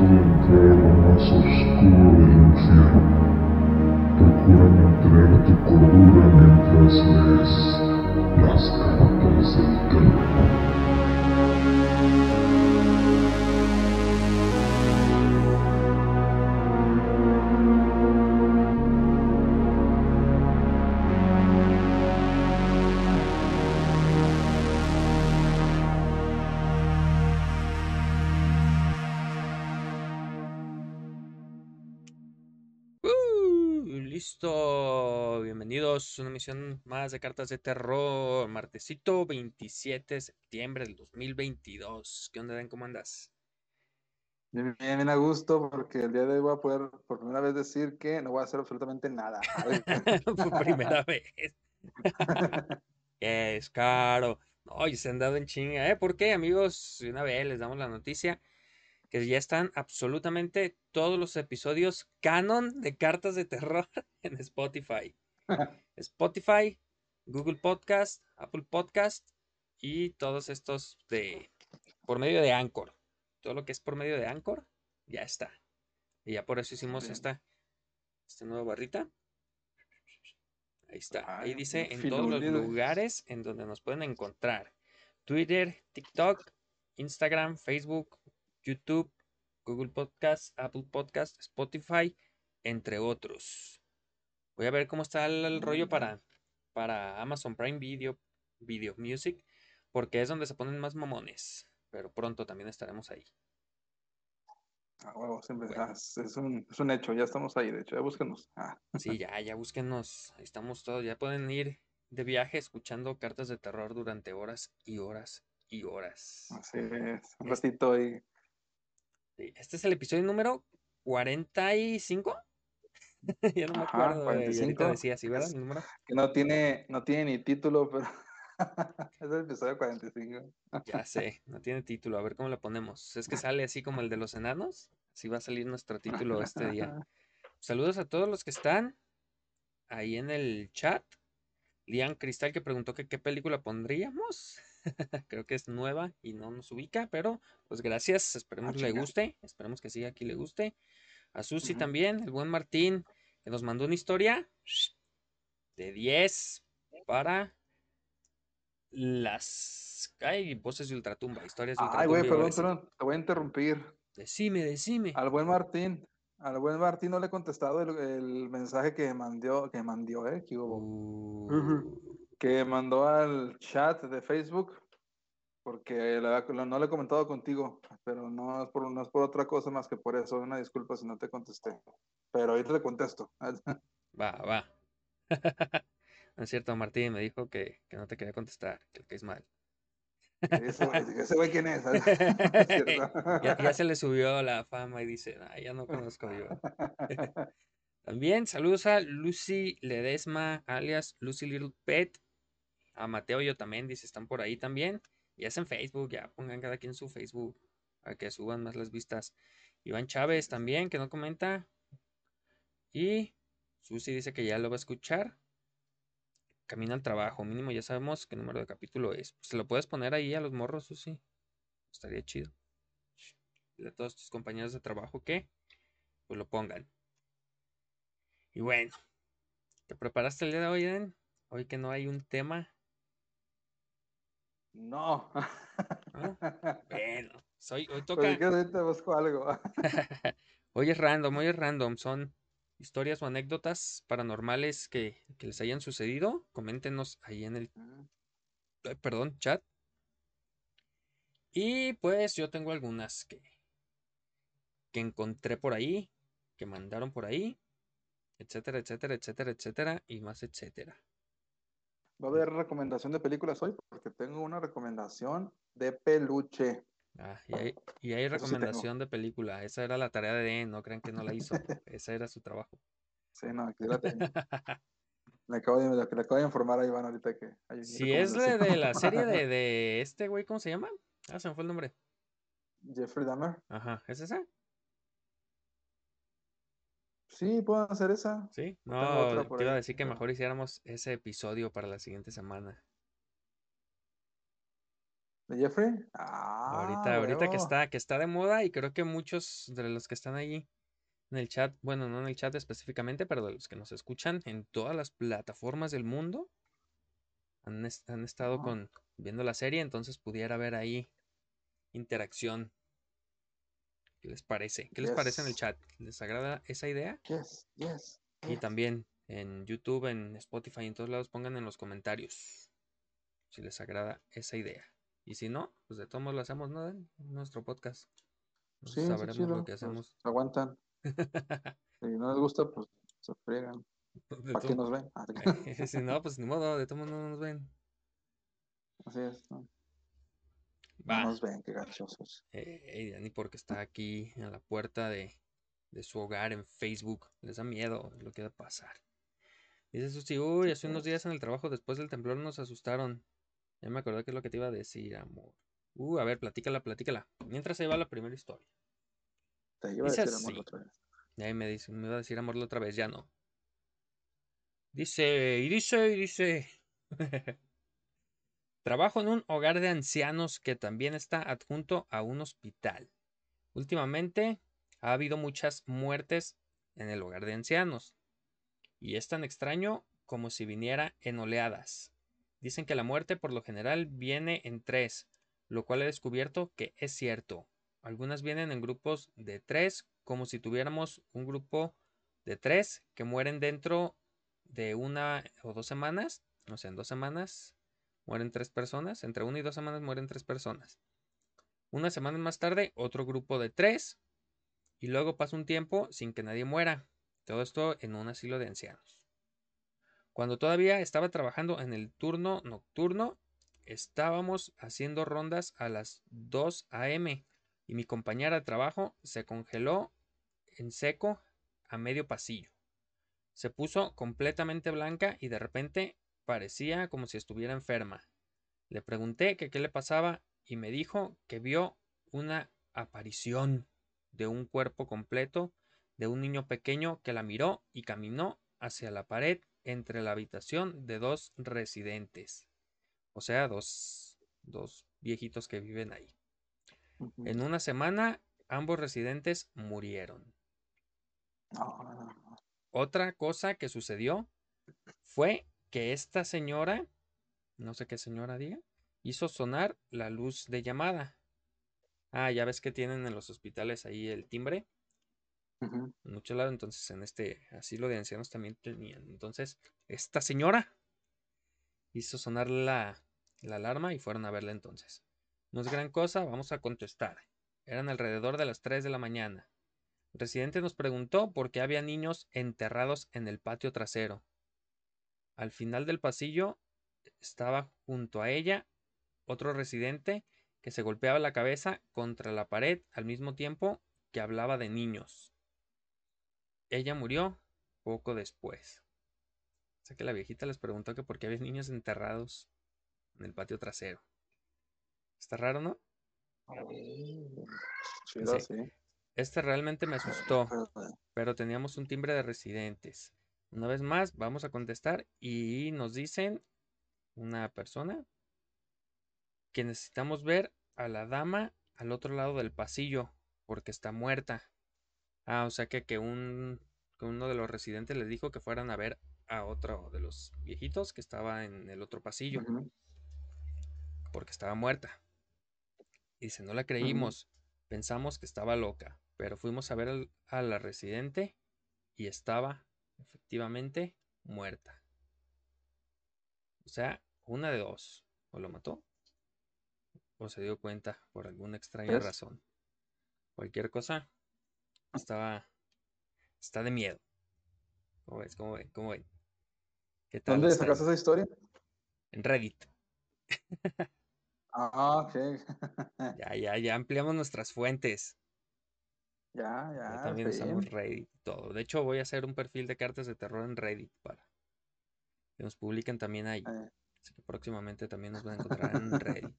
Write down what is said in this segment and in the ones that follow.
momento de entrar a lo más oscuro del infierno. Procura mantener tu cordura mientras lees las cartas del terror. Una emisión más de Cartas de Terror, martesito 27 de septiembre del 2022. ¿Qué onda, Dan? ¿Cómo andas? Bien, bien, a gusto, porque el día de hoy voy a poder por primera vez decir que no voy a hacer absolutamente nada. por primera vez. es caro. Oye, se han dado en chinga, ¿eh? ¿Por qué, amigos? Una vez les damos la noticia que ya están absolutamente todos los episodios canon de cartas de terror en Spotify. Spotify, Google Podcast, Apple Podcast y todos estos de por medio de Anchor. Todo lo que es por medio de Anchor ya está. Y ya por eso hicimos esta, esta nueva barrita. Ahí está. Ahí dice en todos los lugares en donde nos pueden encontrar. Twitter, TikTok, Instagram, Facebook, YouTube, Google Podcast, Apple Podcast, Spotify, entre otros. Voy a ver cómo está el, rollo para, para Amazon Prime Video, Video Music, porque es donde se ponen más mamones. Pero pronto también estaremos ahí. Ah, huevo, siempre es, un, es, un, hecho, ya estamos ahí, de hecho, ya búsquenos. Ah. Sí, ya, ya búsquenos, ahí estamos todos, ya pueden ir de viaje escuchando cartas de terror durante horas y horas y horas. Así es, un ratito ahí este es el episodio número 45. ya no me acuerdo. 45. decía así, ¿verdad? número. Que no tiene, no tiene ni título, pero es el episodio 45. ya sé, no tiene título. A ver cómo lo ponemos. Es que sale así como el de los enanos. Así va a salir nuestro título este día. Saludos a todos los que están ahí en el chat. Lian Cristal que preguntó que qué película pondríamos. Creo que es nueva y no nos ubica, pero pues gracias. Esperemos que le guste. Esperemos que siga aquí le guste. A Susi también, el buen Martín, que nos mandó una historia de 10 para las ay, voces de ultratumba, historias de ultratumba. Ay, güey, perdón, perdón, te voy a interrumpir. Decime, decime. Al buen Martín, al buen Martín no le he contestado el, mensaje que mandó, que mandó, eh, que hubo. Uh que mandó al chat de Facebook, porque no le he comentado contigo, pero no es, por, no es por otra cosa más que por eso. Una disculpa si no te contesté, pero ahorita te contesto. Va, va. no es cierto, Martín me dijo que, no te quería contestar, que es mal. Ese güey, quién es. ya, se le subió la fama y dice, ya no conozco yo. También saludos a Lucy Ledesma, alias Lucy Little Pet, a Mateo yo también, dice, están por ahí también. Y es en Facebook, ya pongan cada quien su Facebook para que suban más las vistas. Iván Chávez también, que no comenta. Y Susi dice que ya lo va a escuchar. Camina al trabajo, mínimo ya sabemos qué número de capítulo es. se lo puedes poner ahí a los morros, Susi. Estaría chido. Y a todos tus compañeros de trabajo que pues lo pongan. Y bueno, ¿te preparaste el día de hoy, Eden? Hoy que no hay un tema no. Bueno, soy, hoy toca. te busco algo. hoy es random, hoy es random. Son historias o anécdotas paranormales que, les hayan sucedido. Coméntenos ahí en el. perdón, chat. Y pues yo tengo algunas que, que encontré por ahí, que mandaron por ahí, etcétera, etcétera, etcétera, etcétera, y más etcétera. Va a haber recomendación de películas hoy porque tengo una recomendación de peluche. Ah, y hay, recomendación de película. Esa era la tarea de Den, no crean que no la hizo. Esa era su trabajo. Sí, no, aquí la tengo. le, acabo de, le acabo de informar a Iván ahorita que hay Si es de, de la serie de, de este güey, ¿cómo se llama? Ah, se me fue el nombre. Jeffrey Dahmer. Ajá, ¿es esa? Sí, puedo hacer esa. Sí, no, te iba a decir que mejor hiciéramos ese episodio para la siguiente semana. ¿De Jeffrey? ahorita, ahorita que está, que está de moda y creo que muchos de los que están allí en el chat, bueno, no en el chat específicamente, pero de los que nos escuchan en todas las plataformas del mundo, han, estado con, viendo la serie, entonces pudiera haber ahí interacción. ¿Qué les parece? ¿Qué les parece en el chat? ¿Les agrada esa idea? Yes, yes, Y también en YouTube, en Spotify, en todos lados, pongan en los comentarios si les agrada esa idea. Y si no, pues de todos modos lo hacemos, ¿no? En nuestro podcast. sí, sabremos lo que pues, hacemos. aguantan. si no les gusta, pues se fregan. ¿Para qué nos ven? Si no, pues ni modo, de todos modos no nos ven. Así es, ¿no? No nos ven, qué gachosos. Eh, ni porque está aquí en la puerta de, de, su hogar en Facebook. Les da miedo lo que va a pasar. Dice Susi, uy, hace unos días en el trabajo después del temblor nos asustaron. Ya me acordé que es lo que te iba a decir, amor. Uh, a ver, platícala, platícala. Mientras ahí va la primera historia. Te iba a decir amor otra vez. Y ahí me, dice, me iba a decir amor la otra vez, ya no. Dice, y dice, y dice. Trabajo en un hogar de ancianos que también está adjunto a un hospital. Últimamente ha habido muchas muertes en el hogar de ancianos. Y es tan extraño como si viniera en oleadas. Dicen que la muerte por lo general viene en tres, lo cual he descubierto que es cierto. Algunas vienen en grupos de tres, como si tuviéramos un grupo de tres que mueren dentro de una o dos semanas, o sea, en dos semanas mueren tres personas, entre una y dos semanas mueren tres personas. Una semana más tarde, otro grupo de tres, y luego pasa un tiempo sin que nadie muera. Todo esto en un asilo de ancianos. Cuando todavía estaba trabajando en el turno nocturno, estábamos haciendo rondas a las 2 a.m. y mi compañera de trabajo se congeló en seco a medio pasillo. Se puso completamente blanca y de repente Parecía como si estuviera enferma. Le pregunté que qué le pasaba y me dijo que vio una aparición de un cuerpo completo de un niño pequeño que la miró y caminó hacia la pared entre la habitación de dos residentes. O sea, dos, dos viejitos que viven ahí. En una semana, ambos residentes murieron. Otra cosa que sucedió fue que esta señora, no sé qué señora diga, hizo sonar la luz de llamada. Ah, ya ves que tienen en los hospitales ahí el timbre. En muchos lados, entonces en este asilo de ancianos también tenían. Entonces, esta señora hizo sonar la, la alarma y fueron a verla entonces. No es gran cosa, vamos a contestar. Eran alrededor de las 3 de la mañana. El residente nos preguntó por qué había niños enterrados en el patio trasero. Al final del pasillo estaba junto a ella otro residente que se golpeaba la cabeza contra la pared al mismo tiempo que hablaba de niños. Ella murió poco después. O sea que la viejita les preguntó que por qué había niños enterrados en el patio trasero. Está raro, ¿no? Este realmente me asustó, pero teníamos un timbre de residentes. Una vez más, vamos a contestar y nos dicen una persona que necesitamos ver a la dama al otro lado del pasillo porque está muerta. Ah, o sea que, que, un, uno de los residentes les dijo que fueran a ver a otro de los viejitos que estaba en el otro pasillo porque estaba muerta. Y dice, no la creímos, pensamos que estaba loca, pero fuimos a ver a la residente y estaba efectivamente muerta. O sea, una de dos. O lo mató o se dio cuenta por alguna extraña razón. Cualquier cosa estaba está de miedo. ¿Cómo ves? ¿Cómo ven? ¿Cómo tal ¿Dónde sacaste esa historia? En Reddit. ah, ok. ya, ya, ya ampliamos nuestras fuentes. Ya, ya. también usamos Reddit y todo. De hecho, voy a hacer un perfil de cartas de terror en Reddit para que nos publiquen también ahí. Eh. Así que próximamente también nos van a encontrar en Reddit.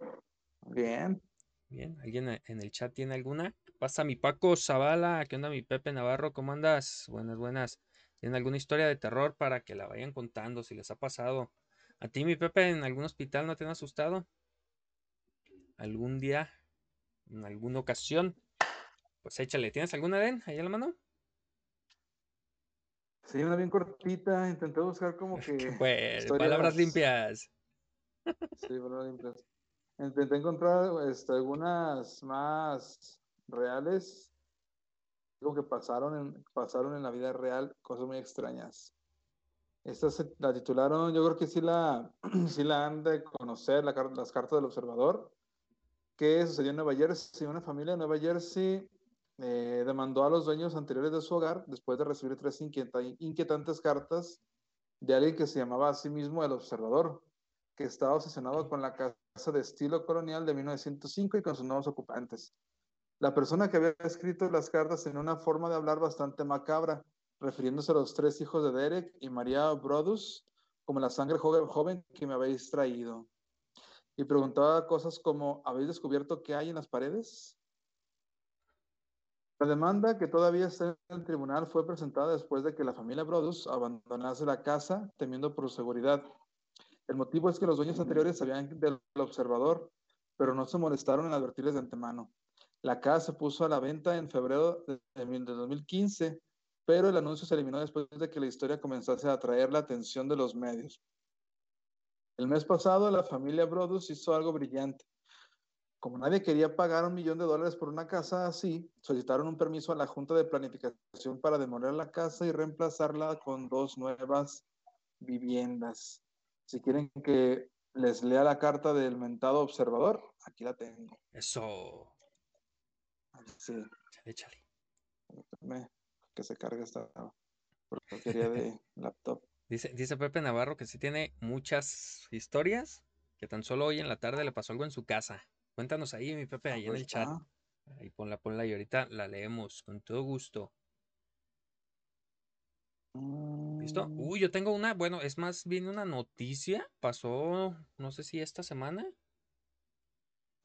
Bien. Bien, ¿alguien en el chat tiene alguna? pasa mi Paco Zavala? ¿Qué onda mi Pepe Navarro? ¿Cómo andas? Buenas, buenas. ¿Tienen alguna historia de terror para que la vayan contando si les ha pasado? ¿A ti, mi Pepe, en algún hospital no te han asustado? algún día, en alguna ocasión. Pues échale, ¿tienes alguna, Den, ahí a la mano? Sí, una bien cortita, intenté buscar como que... Pues, palabras limpias. Sí, palabras limpias. Intenté encontrar este, algunas más reales, algo que pasaron en, pasaron en la vida real, cosas muy extrañas. Esta se, la titularon, yo creo que sí la, sí la han de conocer, la, las cartas del observador, que sucedió en Nueva Jersey. Una familia de Nueva Jersey eh, demandó a los dueños anteriores de su hogar después de recibir tres inquietantes cartas de alguien que se llamaba a sí mismo el observador, que estaba obsesionado con la casa de estilo colonial de 1905 y con sus nuevos ocupantes. La persona que había escrito las cartas tenía una forma de hablar bastante macabra, refiriéndose a los tres hijos de Derek y María Brodus como la sangre joven que me habéis traído. Y preguntaba cosas como, ¿habéis descubierto qué hay en las paredes? La demanda que todavía está en el tribunal fue presentada después de que la familia Brodus abandonase la casa temiendo por su seguridad. El motivo es que los dueños anteriores sabían del observador, pero no se molestaron en advertirles de antemano. La casa se puso a la venta en febrero de 2015 pero el anuncio se eliminó después de que la historia comenzase a atraer la atención de los medios. El mes pasado, la familia Brodus hizo algo brillante. Como nadie quería pagar un millón de dólares por una casa así, solicitaron un permiso a la Junta de Planificación para demoler la casa y reemplazarla con dos nuevas viviendas. Si quieren que les lea la carta del mentado observador, aquí la tengo. Eso. Sí. Échale, que se cargue esta porquería de laptop. Dice, dice Pepe Navarro que sí tiene muchas historias, que tan solo hoy en la tarde le pasó algo en su casa. Cuéntanos ahí, mi Pepe, ah, ahí en el pues chat. Ahí ponla, ponla y ahorita la leemos con todo gusto. ¿Listo? Mm. Uy, yo tengo una, bueno, es más bien una noticia. Pasó, no sé si esta semana,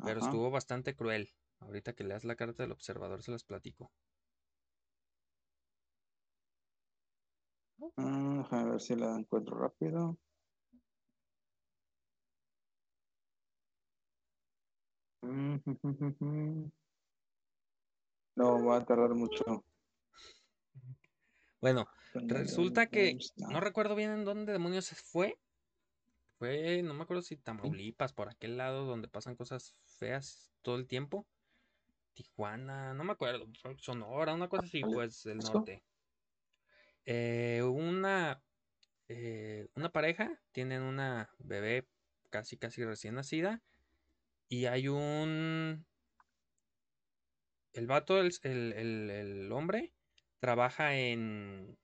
pero estuvo bastante cruel. Ahorita que leas la carta del observador se las platico. Mm, a ver si la encuentro rápido. No, va a tardar mucho. Bueno, resulta que no recuerdo bien en dónde demonios fue. Fue, no me acuerdo si Tamaulipas, por aquel lado donde pasan cosas feas todo el tiempo. Tijuana, no me acuerdo. Sonora, una cosa así, pues del norte. Eh, una, eh, una pareja, tienen una bebé casi, casi recién nacida. Y hay un... El vato, el, el, hombre, trabaja en...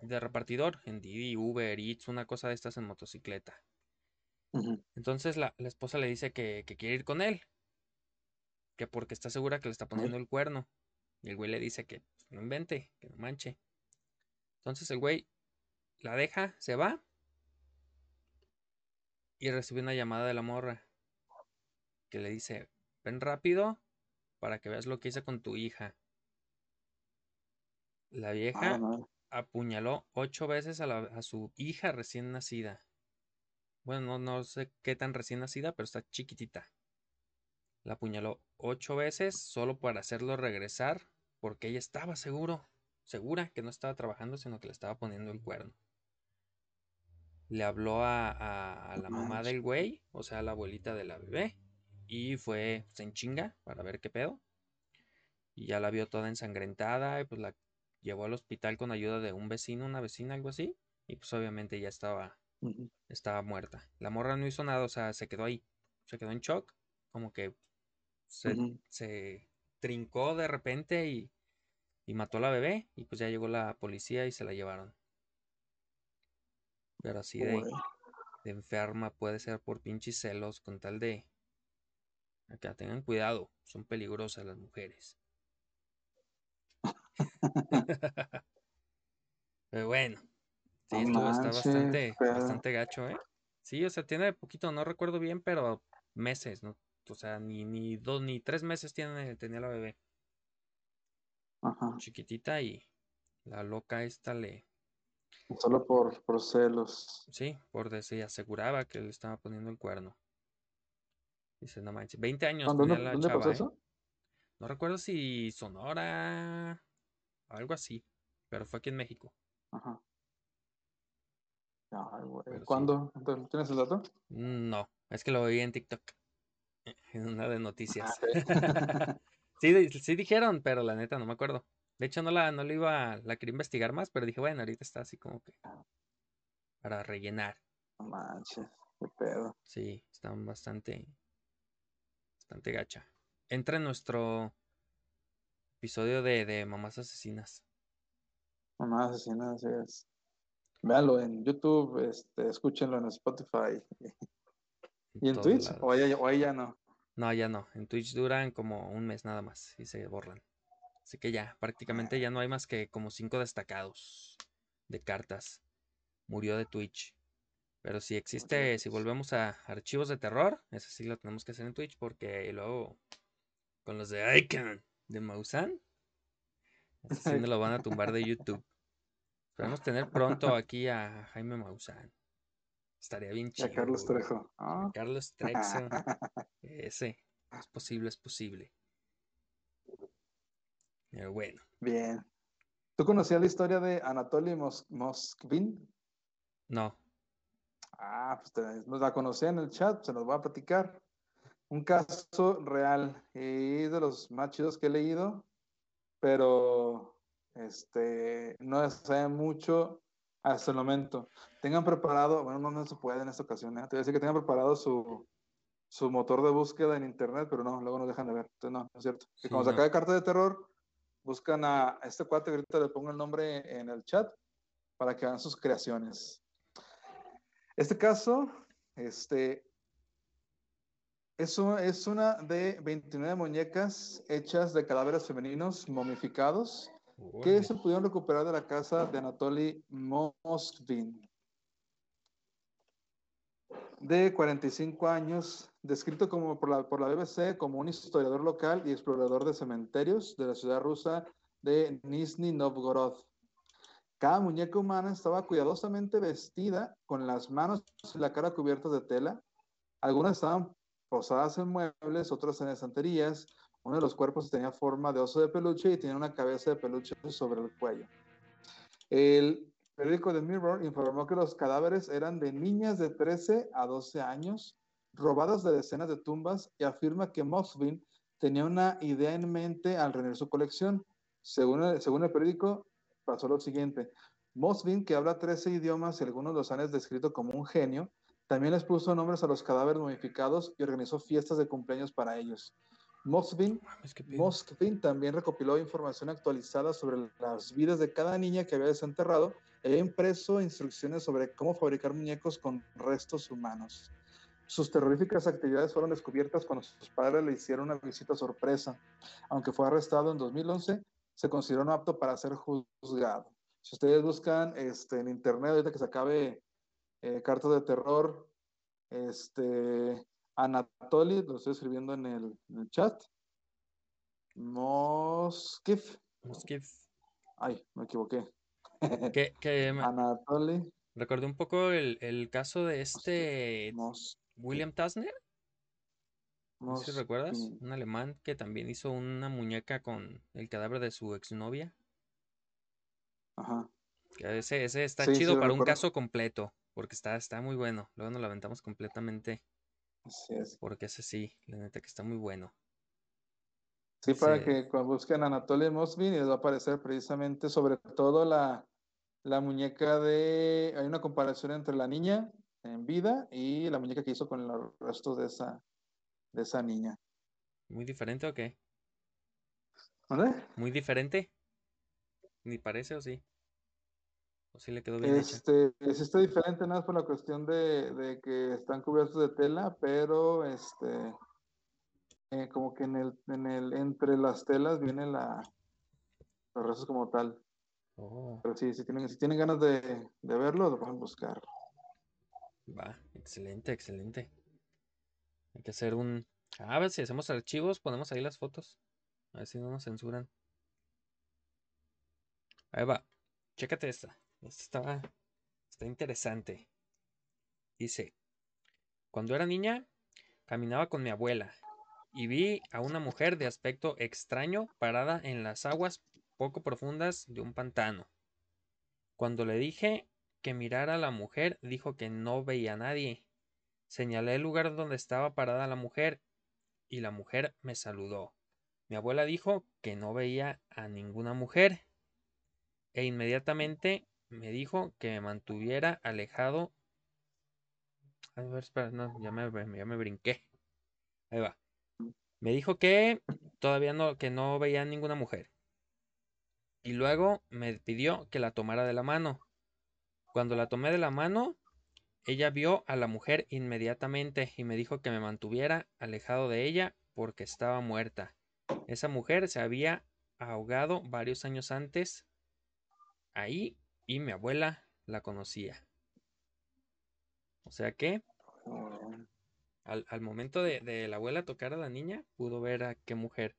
De repartidor, en Didi, Uber, Eats, una cosa de estas en motocicleta. Entonces la, esposa le dice que, quiere ir con él. Que porque está segura que le está poniendo el cuerno. Y el güey le dice que pues, no invente, que no manche. Entonces el güey la deja, se va y recibe una llamada de la morra que le dice, ven rápido para que veas lo que hice con tu hija. La vieja ah, apuñaló ocho veces a, su hija recién nacida. Bueno, no, no sé qué tan recién nacida, pero está chiquitita. La apuñaló ocho veces solo para hacerlo regresar porque ella estaba seguro segura que no estaba trabajando, sino que le estaba poniendo el cuerno. Le habló a, la mamá del güey, o sea, a la abuelita de la bebé, y fue pues, en chinga para ver qué pedo. Y ya la vio toda ensangrentada, y pues la llevó al hospital con ayuda de un vecino, una vecina, algo así, y pues obviamente ya estaba, estaba muerta. La morra no hizo nada, o sea, se quedó ahí, se quedó en shock, como que se, se trincó de repente y y mató a la bebé y pues ya llegó la policía y se la llevaron. Pero así de, enferma puede ser por pinches celos con tal de... Acá tengan cuidado, son peligrosas las mujeres. Pero bueno, sí, esto está bastante, bastante gacho, ¿eh? Sí, o sea, tiene poquito, no recuerdo bien, pero meses, ¿no? O sea, ni, ni dos ni tres meses tiene, tenía la bebé. Chiquitita y la loca esta le... Solo por, por celos. Sí, por decir, aseguraba que le estaba poniendo el cuerno. Dice, no manches, 20 años ¿Dónde, tenía la dónde chava, pasó ¿eh? eso? No recuerdo si Sonora, algo así, pero fue aquí en México. Ajá. Sí. ¿Cuándo? Entonces, ¿Tienes el dato? No, es que lo vi en TikTok, en una de noticias. Ah, ok. Sí, sí dijeron, pero la neta no me acuerdo. De hecho, no la, no la iba, la quería investigar más, pero dije, bueno, ahorita está así como que para rellenar. No manches, qué pedo. Sí, están bastante, bastante gacha. Entra en nuestro episodio de, de mamás asesinas. Mamá asesina, así es. Véanlo en YouTube, este, escúchenlo en Spotify. ¿Y en Twitch? ¿O ahí, o ahí ya no? No, ya no. En Twitch duran como un mes nada más y se borran. Así que ya, prácticamente ya no hay más que como cinco destacados de cartas. Murió de Twitch. Pero si existe, si volvemos a archivos de terror, eso sí lo tenemos que hacer en Twitch porque luego con los de Icon de Mausan, así sí me lo van a tumbar de YouTube. Esperamos tener pronto aquí a Jaime Maussan. Estaría bien chido. a Carlos. Trejo. A. Carlos Trejo. Ese. Es posible, es posible. Pero bueno. Bien. ¿Tú conocías la historia de Anatoly Mos- Moskvin? No. Ah, pues nos la conocía en el chat, se nos va a platicar. Un caso real y de los más chidos que he leído, pero este no se sabe mucho hasta el momento. Tengan preparado, bueno, no, no se puede en esta ocasión, ¿eh? te voy a decir que tengan preparado su, su motor de búsqueda en internet, pero no, luego nos dejan de ver. Entonces, no, no es cierto. Que Sí, cuando se no. acabe carta de terror, buscan a este cuate que ahorita le pongo el nombre en el chat para que hagan sus creaciones. Este caso, este, es, un- es una de 29 muñecas hechas de cadáveres femeninos momificados que se pudieron recuperar de la casa de Anatoly Moskvin. De 45 años, descrito como por la, por la BBC como un historiador local y explorador de cementerios de la ciudad rusa de Nizhny Novgorod. Cada muñeca humana estaba cuidadosamente vestida con las manos y la cara cubiertas de tela. Algunas estaban posadas en muebles, otras en estanterías. Uno de los cuerpos tenía forma de oso de peluche y tenía una cabeza de peluche sobre el cuello. El periódico The Mirror informó que los cadáveres eran de niñas de 13 a 12 años, robadas de decenas de tumbas, y afirma que Moskvin tenía una idea en mente al reunir su colección. Según el periódico, pasó lo siguiente. Moskvin, que habla 13 idiomas y algunos los han descrito como un genio, también les puso nombres a los cadáveres momificados y organizó fiestas de cumpleaños para ellos. Pedo. Moskvin también recopiló información actualizada sobre las vidas de cada niña que había desenterrado e impreso instrucciones sobre cómo fabricar muñecos con restos humanos. Sus terroríficas actividades fueron descubiertas cuando sus padres le hicieron una visita sorpresa. Aunque fue arrestado en 2011, se consideró no apto para ser juzgado. Si ustedes buscan este, en internet, ahorita que se acabe eh, cartas de terror, este, Anatoly, lo estoy escribiendo en el, en el chat. Moskiv. Moskiv. Ay, me equivoqué. Que, que me- Anatoly recordé un poco el, el caso de este William Tasner. No sé si recuerdas. Un alemán que también hizo una muñeca con el cadáver de su exnovia. Ajá. Que ese, ese está Sí, chido para un caso completo. Porque está, está muy bueno. Luego nos lo aventamos completamente. Así es. Porque ese sí, la neta que está muy bueno. Sí, para Sí. que cuando busquen Anatoly Moskvin y les va a aparecer precisamente sobre todo la, la muñeca de... Hay una comparación entre la niña en vida y la muñeca que hizo con los restos de esa, de esa niña. ¿Muy diferente o qué? ¿Muy diferente? ¿Ni parece o sí? ¿O sí le quedó bien hecha? Este, sí está diferente nada más por la cuestión de, de que están cubiertos de tela, pero este, eh, como que en el, en el, entre las telas viene la, los restos como tal. Oh, Pero sí, si tienen, si tienen ganas de, de verlo, lo pueden buscar. va, excelente, excelente. Hay que hacer un... A ver si hacemos archivos, ponemos ahí las fotos. A ver si no nos censuran. Ahí va. Chécate esta. Esta está, está interesante. Dice, cuando era niña, caminaba con mi abuela y vi a una mujer de aspecto extraño parada en las aguas poco profundas de un pantano. Cuando le dije que mirara a la mujer, dijo que no veía a nadie. Señalé el lugar donde estaba parada la mujer y la mujer me saludó. Mi abuela dijo que no veía a ninguna mujer e inmediatamente me dijo que me mantuviera alejado. A ver, espera, no, ya me, brinqué. Ahí va. Me dijo que todavía no, que no veía a ninguna mujer. Y luego me pidió que la tomara de la mano. Cuando la tomé de la mano, ella vio a la mujer inmediatamente y me dijo que me mantuviera alejado de ella porque estaba muerta. Esa mujer se había ahogado varios años antes ahí y mi abuela la conocía. O sea que al, momento de, la abuela tocar a la niña, pudo ver a qué mujer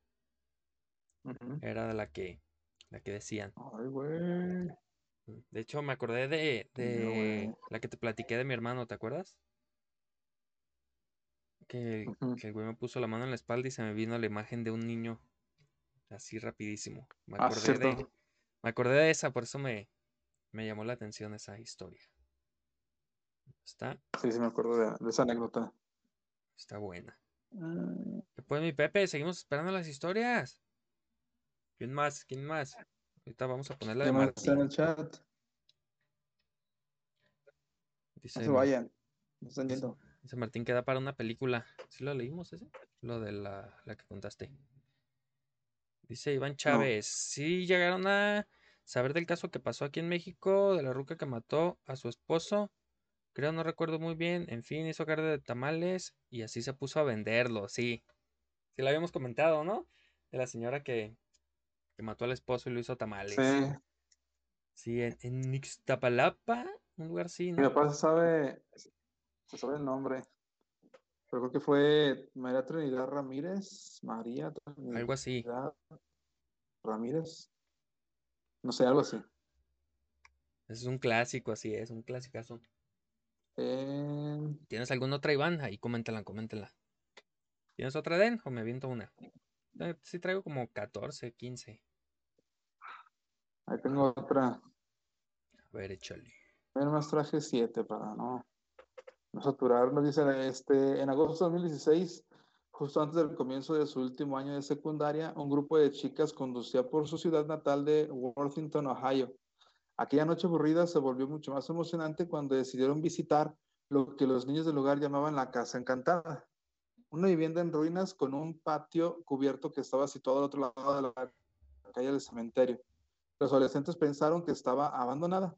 era la que, la que decían. Ay, güey. De hecho, me acordé de, de la que te platiqué de mi hermano, ¿te acuerdas? Que, que, el güey me puso la mano en la espalda y se me vino la imagen de un niño así rapidísimo. Me Ah, acordé, de, cierto. me acordé de esa, por eso me, me llamó la atención esa historia. Está, Sí, sí, me acuerdo de, de esa anécdota. está buena. Mm, ¿Qué pues, mi Pepe? Seguimos esperando las historias. ¿Quién más? ¿Quién más? Ahorita vamos a poner la de ¿Qué más está en Martín. el chat? Dice, No se vayan. No están yendo. dice Martín que da para una película. ¿Sí lo leímos ese? Lo de la, la que contaste. Dice Iván Chávez. Sí llegaron a saber del caso que pasó aquí en México, de la ruca que mató a su esposo. Creo, no recuerdo muy bien. En fin, hizo carne de tamales y así se puso a venderlo. Sí. Sí lo habíamos comentado, ¿no? De la señora que, que mató al esposo y lo hizo tamales. Sí. Sí, en, en Ixtapalapa, un lugar así, Mi papá se sabe, se sabe el nombre. Pero creo que fue María Trinidad Ramírez. María Trinidad Algo así. Ramírez. No sé, algo así. Es un clásico, así es, un clásicazo. Eh, ¿Tienes alguna otra, Iván? Ahí coméntala, coméntala. ¿Tienes otra, Den? ¿O me aviento una? Eh, Sí traigo como 14, 15. Ahí tengo otra. A ver, échale. Yo nomás traje siete para no, no saturarnos. Dice, este, en agosto de 2016, justo antes del comienzo de su último año de secundaria, un grupo de chicas conducía por su ciudad natal de Worthington, Ohio. Aquella noche aburrida se volvió mucho más emocionante cuando decidieron visitar lo que los niños del lugar llamaban la Casa Encantada, una vivienda en ruinas con un patio cubierto que estaba situado al otro lado de la calle del cementerio. Los adolescentes pensaron que estaba abandonada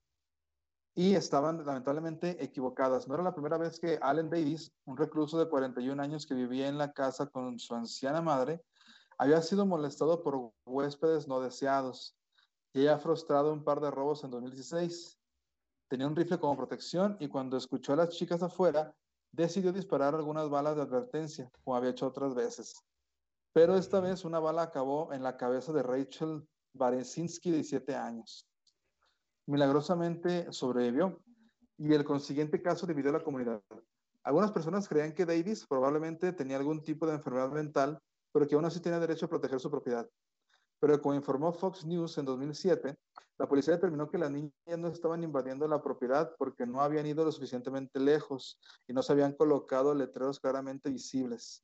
y estaban lamentablemente equivocadas. No era la primera vez que Allen Davis, un recluso de 41 años que vivía en la casa con su anciana madre, había sido molestado por huéspedes no deseados y había frustrado un par de robos en 2016. Tenía un rifle como protección y cuando escuchó a las chicas afuera, decidió disparar algunas balas de advertencia, como había hecho otras veces. Pero esta vez una bala acabó en la cabeza de Rachel Baresinski, de 17 años milagrosamente sobrevivió y el consiguiente caso dividió a la comunidad. Algunas personas creían que Davis probablemente tenía algún tipo de enfermedad mental, pero que aún así tenía derecho a proteger su propiedad. Pero como informó Fox News en 2007, la policía determinó que las niñas no estaban invadiendo la propiedad porque no habían ido lo suficientemente lejos y no se habían colocado letreros claramente visibles.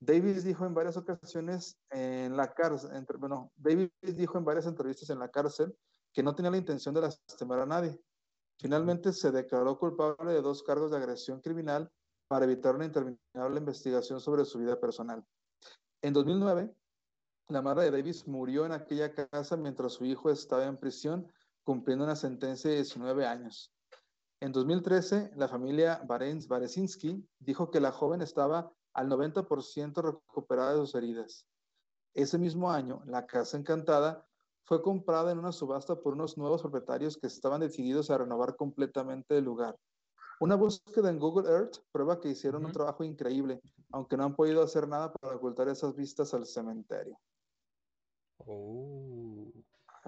Davis dijo en varias ocasiones en la cárcel, bueno, Davis dijo en varias entrevistas en la cárcel que no tenía la intención de lastimar a nadie. Finalmente se declaró culpable de dos cargos de agresión criminal para evitar una interminable investigación sobre su vida personal. En 2009, la madre de Davis murió en aquella casa mientras su hijo estaba en prisión cumpliendo una sentencia de 19 años. En 2013, la familia Baresinski dijo que la joven estaba al 90% recuperada de sus heridas. Ese mismo año, la casa encantada fue comprada en una subasta por unos nuevos propietarios que estaban decididos a renovar completamente el lugar. Una búsqueda en Google Earth prueba que hicieron un trabajo increíble, aunque no han podido hacer nada para ocultar esas vistas al cementerio. Oh.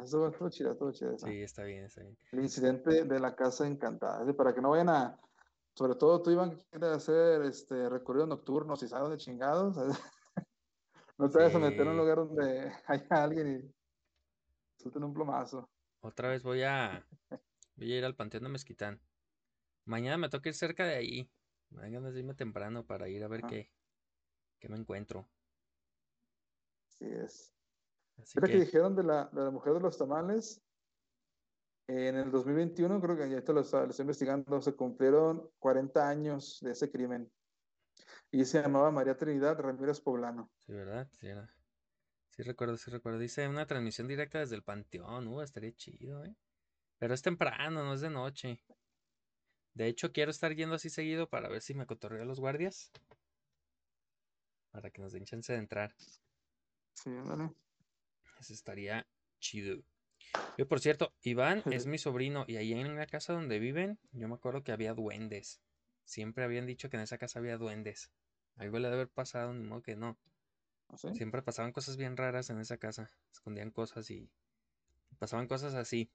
Estuvo chida, estuvo chida esa. Sí, está bien, está bien. El incidente de la casa encantada. Para que no vayan a sobre todo tú, Iván, que quieres hacer este recorrido nocturnos y sabes de chingados. no te vayas a meter en un lugar donde haya alguien y suelten un plomazo. Otra vez voy a, voy a ir al Panteón de Mezquitán. Mañana me toca ir cerca de ahí. Vengan a irme temprano para ir a ver qué, qué, me encuentro. Así es. Así que... dijeron de la, de la mujer de los tamales, en el 2021, creo que ya esto lo, estoy investigando, se cumplieron 40 años de ese crimen. Y se llamaba María Trinidad Ramírez Poblano. Sí, ¿verdad? Sí, sí recuerdo, sí recuerdo. Dice una transmisión directa desde el Panteón. Uh, estaría chido, ¿eh? Pero es temprano, no es de noche. De hecho, quiero estar yendo así seguido para ver si me cotorreo a los guardias. Para que nos den chance de entrar. Sí, vale. Eso estaría chido. Yo, por cierto, Iván es mi sobrino y ahí en la casa donde viven, yo me acuerdo que había duendes. Siempre habían dicho que en esa casa había duendes. Algo le debe haber pasado, ni modo que no. ¿Ah, Siempre pasaban cosas bien raras en esa casa. Escondían cosas y pasaban cosas así.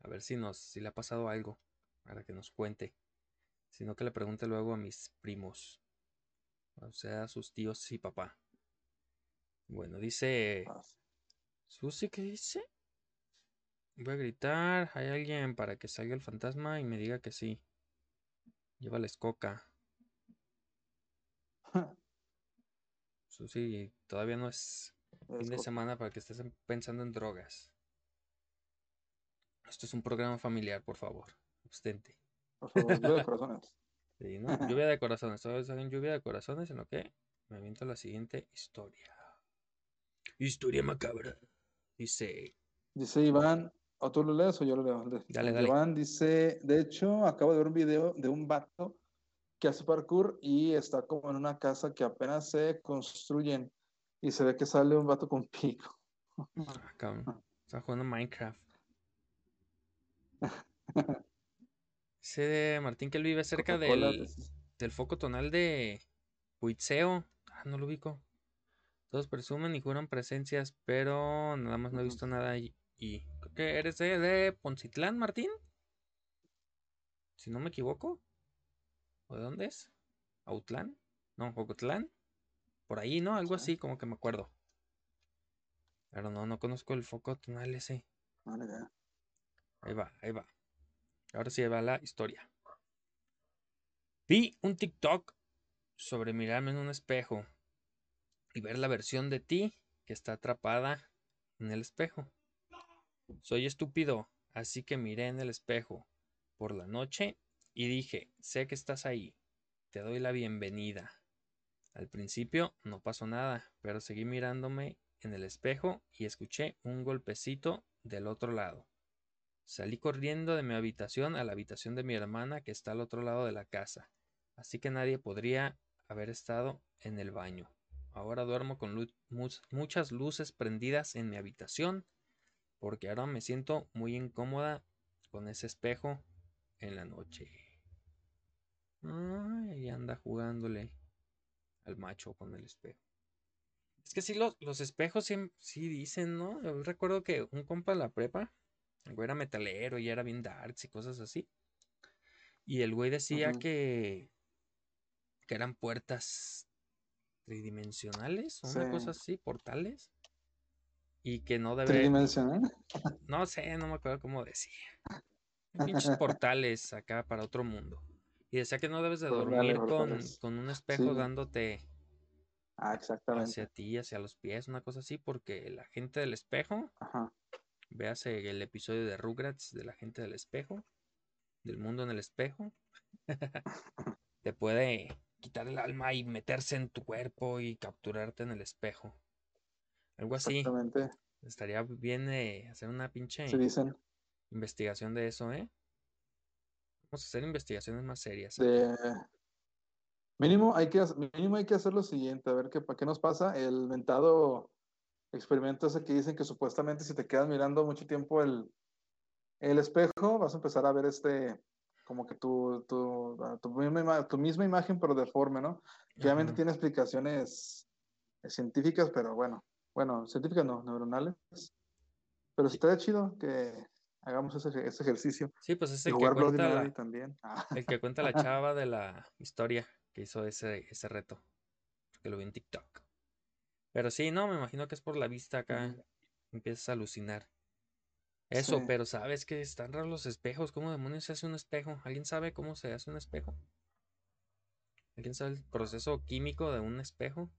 A ver si nos, si le ha pasado algo para que nos cuente. Sino que le pregunte luego a mis primos. O sea, a sus tíos y papá. Bueno, dice. Ah, Susi, ¿qué dice? Voy a gritar. Hay alguien para que salga el fantasma y me diga que sí. Llévales coca. Susi, todavía no es fin de semana para que estés pensando en drogas. Esto es un programa familiar, por favor. Abstente. Por favor, lluvia de corazones. Sí, ¿no? lluvia de corazones. Todos en lluvia de corazones, en lo que me aviento la siguiente historia. Historia macabra. Dice. Dice Iván, ¿O tú lo lees o yo lo leo? Dale, dale. Iván dice, de hecho, acabo de ver un video de un vato que hace parkour y está como en una casa que apenas se construyen y se ve que sale un vato con pico. Ah, está jugando Minecraft. De Martín que él vive cerca del, del foco tonal de Huitzeo. Ah, no lo ubico. Todos presumen y juran presencias, pero nada más no he visto nada ahí. Y ¿qué eres de, Poncitlán, Martín? Si no me equivoco. ¿O de dónde es? ¿Autlán? No, Ocotlán. Por ahí, ¿no? Algo así, como que me acuerdo. Pero no, no conozco el foco tonal ese. Ahí va, ahí va. Ahora sí va la historia. Vi un TikTok sobre mirarme en un espejo y ver la versión de ti que está atrapada en el espejo. Soy estúpido, así que miré en el espejo por la noche y dije, sé que estás ahí, te doy la bienvenida. Al principio no pasó nada, pero seguí mirándome en el espejo y escuché un golpecito del otro lado. Salí corriendo de mi habitación a la habitación de mi hermana que está al otro lado de la casa, así que nadie podría haber estado en el baño. Ahora duermo con muchas luces prendidas en mi habitación porque ahora me siento muy incómoda con ese espejo en la noche. Ay, anda jugándole al macho con el espejo. Es que sí, los, los espejos sí, dicen, ¿no? Yo recuerdo que un compa de la prepa, el güey era metalero y era bien darks y cosas así. Y el güey decía que, que eran puertas tridimensionales o una cosa así, portales y que no debe. ¿Tridimensional? No sé, no me acuerdo cómo decía. Pinches portales acá para otro mundo. Y decía que no debes de dormir con, con, un espejo dándote ah, exactamente. hacia ti, hacia los pies, una cosa así, porque la gente del espejo, Ajá. véase el episodio de Rugrats de la gente del espejo, del mundo en el espejo, te puede quitar el alma y meterse en tu cuerpo y capturarte en el espejo. Algo así. Exactamente. Estaría bien eh, hacer una pinche dicen. investigación de eso, ¿eh? Vamos a hacer investigaciones más serias. Mínimo hay, que, mínimo hay que hacer lo siguiente, a ver qué, qué nos pasa. El mentado experimento ese que dicen que supuestamente si te quedas mirando mucho tiempo el, el espejo, vas a empezar a ver este, como que tu, tu, tu, misma, tu misma imagen, pero deforme, ¿no? obviamente tiene explicaciones científicas, pero bueno, bueno, científicas no, neuronales. Pero sí. estaría chido que hagamos ese, ese ejercicio. Sí, pues es Y el que Bloody cuenta la, también. Ah, el que cuenta la chava de la historia que hizo ese, ese reto. Que lo vi en TikTok. Pero sí, no, me imagino que es por la vista acá. Empiezas a alucinar. Eso, Sí. pero sabes que están raros los espejos. ¿Cómo demonios se hace un espejo? ¿Alguien sabe cómo se hace un espejo? ¿Alguien sabe el proceso químico de un espejo?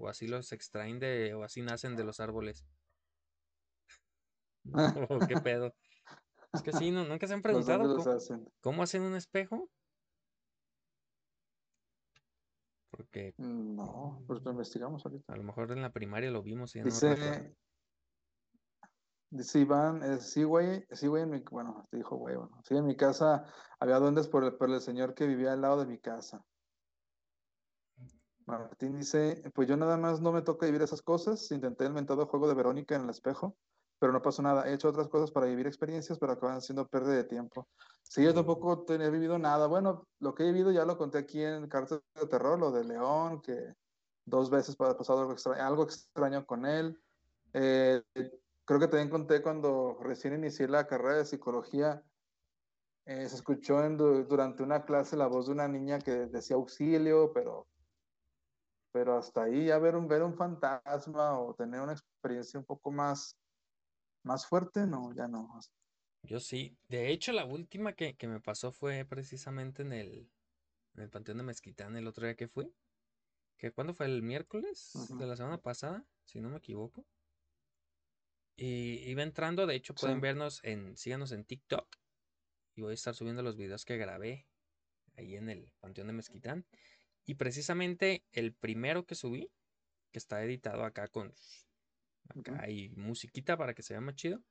¿O así los extraen de, o así nacen de los árboles? ¿O qué pedo? Es que sí, no, nunca se han preguntado cómo, hacen. cómo hacen un espejo. Porque No, pues lo investigamos ahorita. a lo mejor en la primaria lo vimos y ya no. Dice, dice Iván, eh, sí, güey, sí, güey, en mi, bueno, te dijo, güey, bueno, sí, en mi casa había duendes por el, por el señor que vivía al lado de mi casa. Martín dice, pues yo nada más no me toca vivir esas cosas, intenté el mentado juego de Verónica en el espejo, pero no pasó nada, he hecho otras cosas para vivir experiencias, pero acaban siendo pérdida de tiempo. Sí, yo tampoco he vivido nada, bueno, lo que he vivido ya lo conté aquí en Cartas de Terror, lo de León, que dos veces ha pasado algo extraño, con él. Eh, creo que también conté cuando recién inicié la carrera de psicología, eh, se escuchó durante una clase la voz de una niña que decía auxilio, pero, pero hasta ahí ya ver un, ver un fantasma o tener una experiencia un poco más, más fuerte, no, ya no. Yo sí. De hecho, la última que, que me pasó fue precisamente en el, en el Panteón de Mezquitán el otro día que fui. que ¿Cuándo fue? ¿El miércoles de la semana pasada? Si no me equivoco. Y iba entrando, de hecho pueden Sí. vernos en, síganos en TikTok. Y voy a estar subiendo los videos que grabé ahí en el Panteón de Mezquitán. Y precisamente el primero que subí, que está editado acá con acá hay musiquita para que se vea más chido.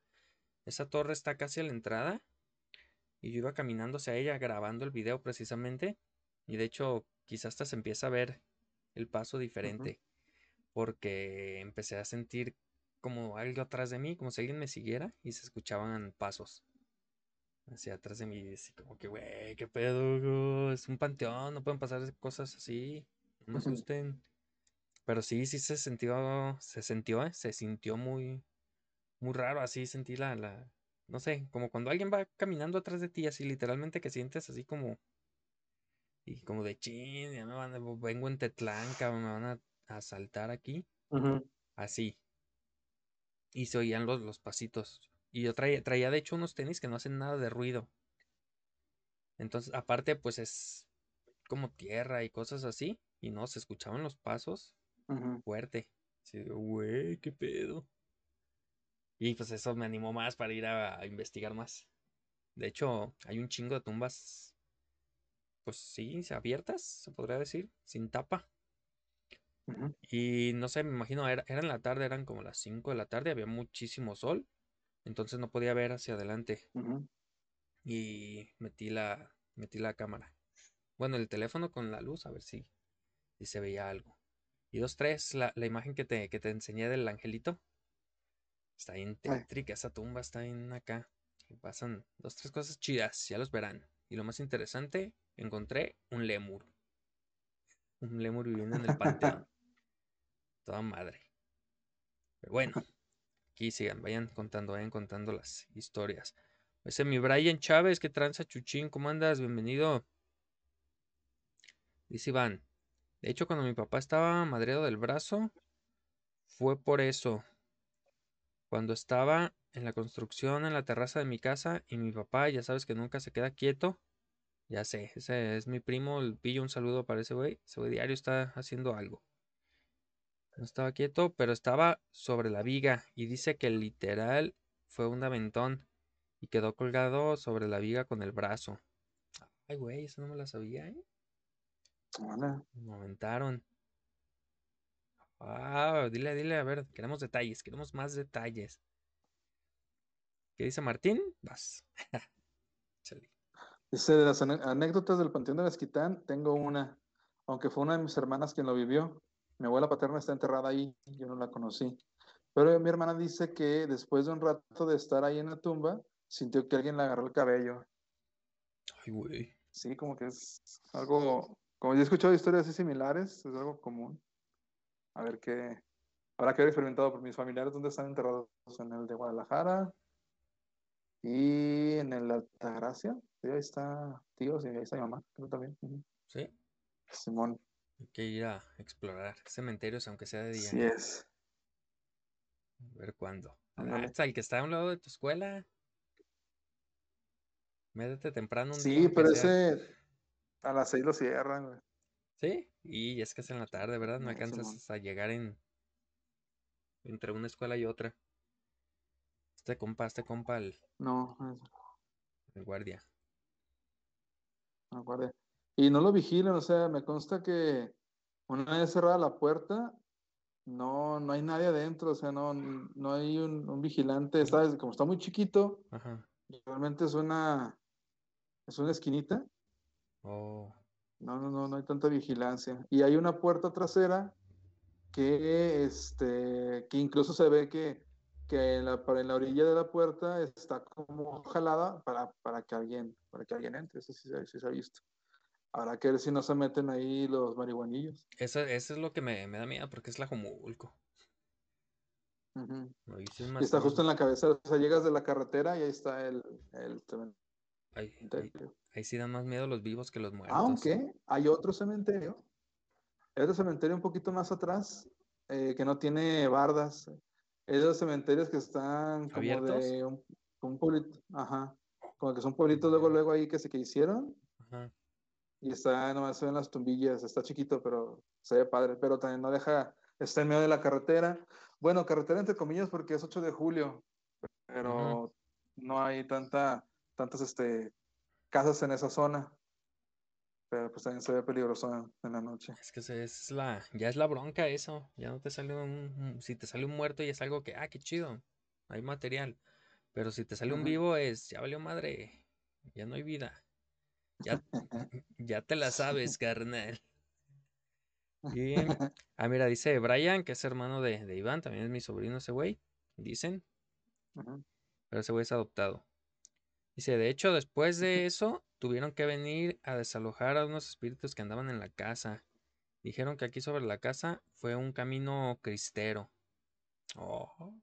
Esa torre está casi a la entrada. Y yo iba caminando hacia ella grabando el video precisamente. Y de hecho, quizás hasta se empieza a ver el paso diferente. Porque empecé a sentir como algo atrás de mí, como si alguien me siguiera y se escuchaban pasos hacia atrás de mí. Así como que, güey, qué pedo, es un panteón, no pueden pasar cosas así, no me asusten. Pero sí, sí se sintió, se sintió, ¿eh? se sintió muy, muy raro, así sentí la, la, no sé, como cuando alguien va caminando atrás de ti, así literalmente que sientes así como, y como de chin, ya me van a- vengo en Tetlanca, me van a asaltar aquí, Ujú. así. Y se oían los, los pasitos. Y yo traía, traía de hecho unos tenis que no hacen nada de ruido. Entonces, aparte, pues es como tierra y cosas así. Y no, se escuchaban los pasos fuerte. De, güey, qué pedo. Y pues eso me animó más para ir a, a investigar más. De hecho, hay un chingo de tumbas, pues sí, abiertas, se podría decir, sin tapa. Y no sé, me imagino, era, era en la tarde, eran como las 5 de la tarde, había muchísimo sol, entonces no podía ver hacia adelante. Y metí la, metí la cámara. Bueno, el teléfono con la luz, a ver si, si se veía algo. Y dos, tres, la, la imagen que te, que te enseñé del angelito. Está bien tétrica, esa tumba está bien acá. Y pasan dos, tres cosas chidas, ya los verán. Y lo más interesante, encontré un lemur. Un lemur viviendo en el panteón. Toda madre. Pero bueno, aquí sigan, vayan contando, vayan contando las historias. Ese mi Brian Chávez, que tranza Chuchín, ¿cómo andas? Bienvenido. Dice Iván. De hecho, cuando mi papá estaba madreado del brazo, fue por eso. Cuando estaba en la construcción en la terraza de mi casa y mi papá, ya sabes que nunca se queda quieto. Ya sé, ese es mi primo, el pillo, un saludo para ese güey. Ese güey diario está haciendo algo. No estaba quieto, pero estaba sobre la viga y dice que literal fue un aventón y quedó colgado sobre la viga con el brazo. Ay, güey, eso no me la sabía, ¿eh? Hola. Me aventaron. Ah, dile, dile, a ver, queremos detalles, queremos más detalles. ¿Qué dice Martín? Vas. Dice, de las anécdotas del Panteón de Mezquitán, tengo una, aunque fue una de mis hermanas quien lo vivió. Mi abuela paterna está enterrada ahí, yo no la conocí. Pero mi hermana dice que después de un rato de estar ahí en la tumba, sintió que alguien le agarró el cabello. Ay, güey. Sí, como que es algo, como yo he escuchado historias así similares, es algo común. A ver qué, habrá que haber experimentado por mis familiares, ¿dónde están enterrados? En el de Guadalajara, Y en el Altagracia, sí, ahí está tío, sí, ahí está mi mamá, creo también. Sí. Simón, Hay que ir a explorar cementerios, aunque sea de día. sí es. A ver cuándo. Ah, está el que está a un lado de tu escuela. Métete temprano un Sí, pero sea. ese a las seis lo cierran, güey. Sí, y es que es en la tarde, ¿verdad? No Simón. alcanzas a llegar en entre una escuela y otra. Este compa, este compa, el, No, es- el guardia. no guardia. Y no lo vigilan, o sea, me consta que una vez cerrada la puerta, no, no hay nadie adentro, o sea, no, no hay un, un vigilante, está, como está muy chiquito, Ajá. realmente es una, es una esquinita, Oh, no, no, no, no hay tanta vigilancia. Y hay una puerta trasera que, este, que incluso se ve que, que en la, en la orilla de la puerta está como jalada para, para que alguien, para que alguien entre, eso sí se ha visto. Habrá que ver si no se meten ahí los marihuanillos. eso, eso es lo que me, me da miedo porque es la Jomulco. Y está justo en la cabeza, o sea, llegas de la carretera y ahí está el, el Ahí, ahí, cementerio. ahí sí dan más miedo los vivos que los muertos. Aunque hay otro cementerio, hay otro cementerio un poquito más atrás, eh, que no tiene bardas. Es de los cementerios que están como ¿Abiertos? de un, un pueblito, ajá, como que son pueblitos luego, luego ahí que se que hicieron Ajá. Y está, nomás ven las tumbillas, está chiquito, pero se ve padre, pero también no deja, está en medio de la carretera. Bueno, carretera entre comillas porque es 8 de julio, pero no hay tanta, tantas este, casas en esa zona. Pero pues también se ve peligroso en, en la noche. Es que se- es la, ya es la bronca eso. Ya no te sale un, si te sale un muerto y es algo que, ah, qué chido, hay material. Pero si te sale un vivo es, ya valió madre, ya no hay vida. Ya, ya te la sabes, carnal. Y, ah, mira, dice Brian, que es hermano de, de Iván, también es mi sobrino ese güey, dicen, pero ese güey es adoptado. Dice, de hecho, después de eso, tuvieron que venir a desalojar a unos espíritus que andaban en la casa. Dijeron que aquí sobre la casa fue un camino cristero. Oh,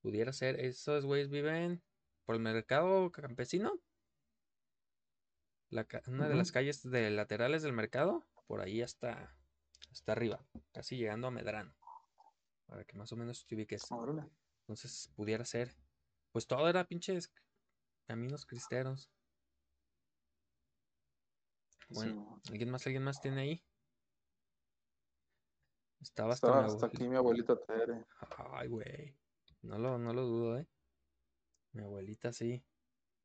pudiera ser. Esos güeyes viven por el mercado campesino. La una de las calles de laterales del mercado. Por ahí hasta, hasta arriba. Casi llegando a Medrano. Para que más o menos te ubiques. Entonces pudiera ser. Pues todo era pinches caminos cristeros. Bueno. ¿alguien más, alguien más tiene ahí? Estaba hasta Estaba hasta aquí mi abuelita Tere. Ay, güey. No lo, no lo dudo, ¿eh? Mi abuelita sí.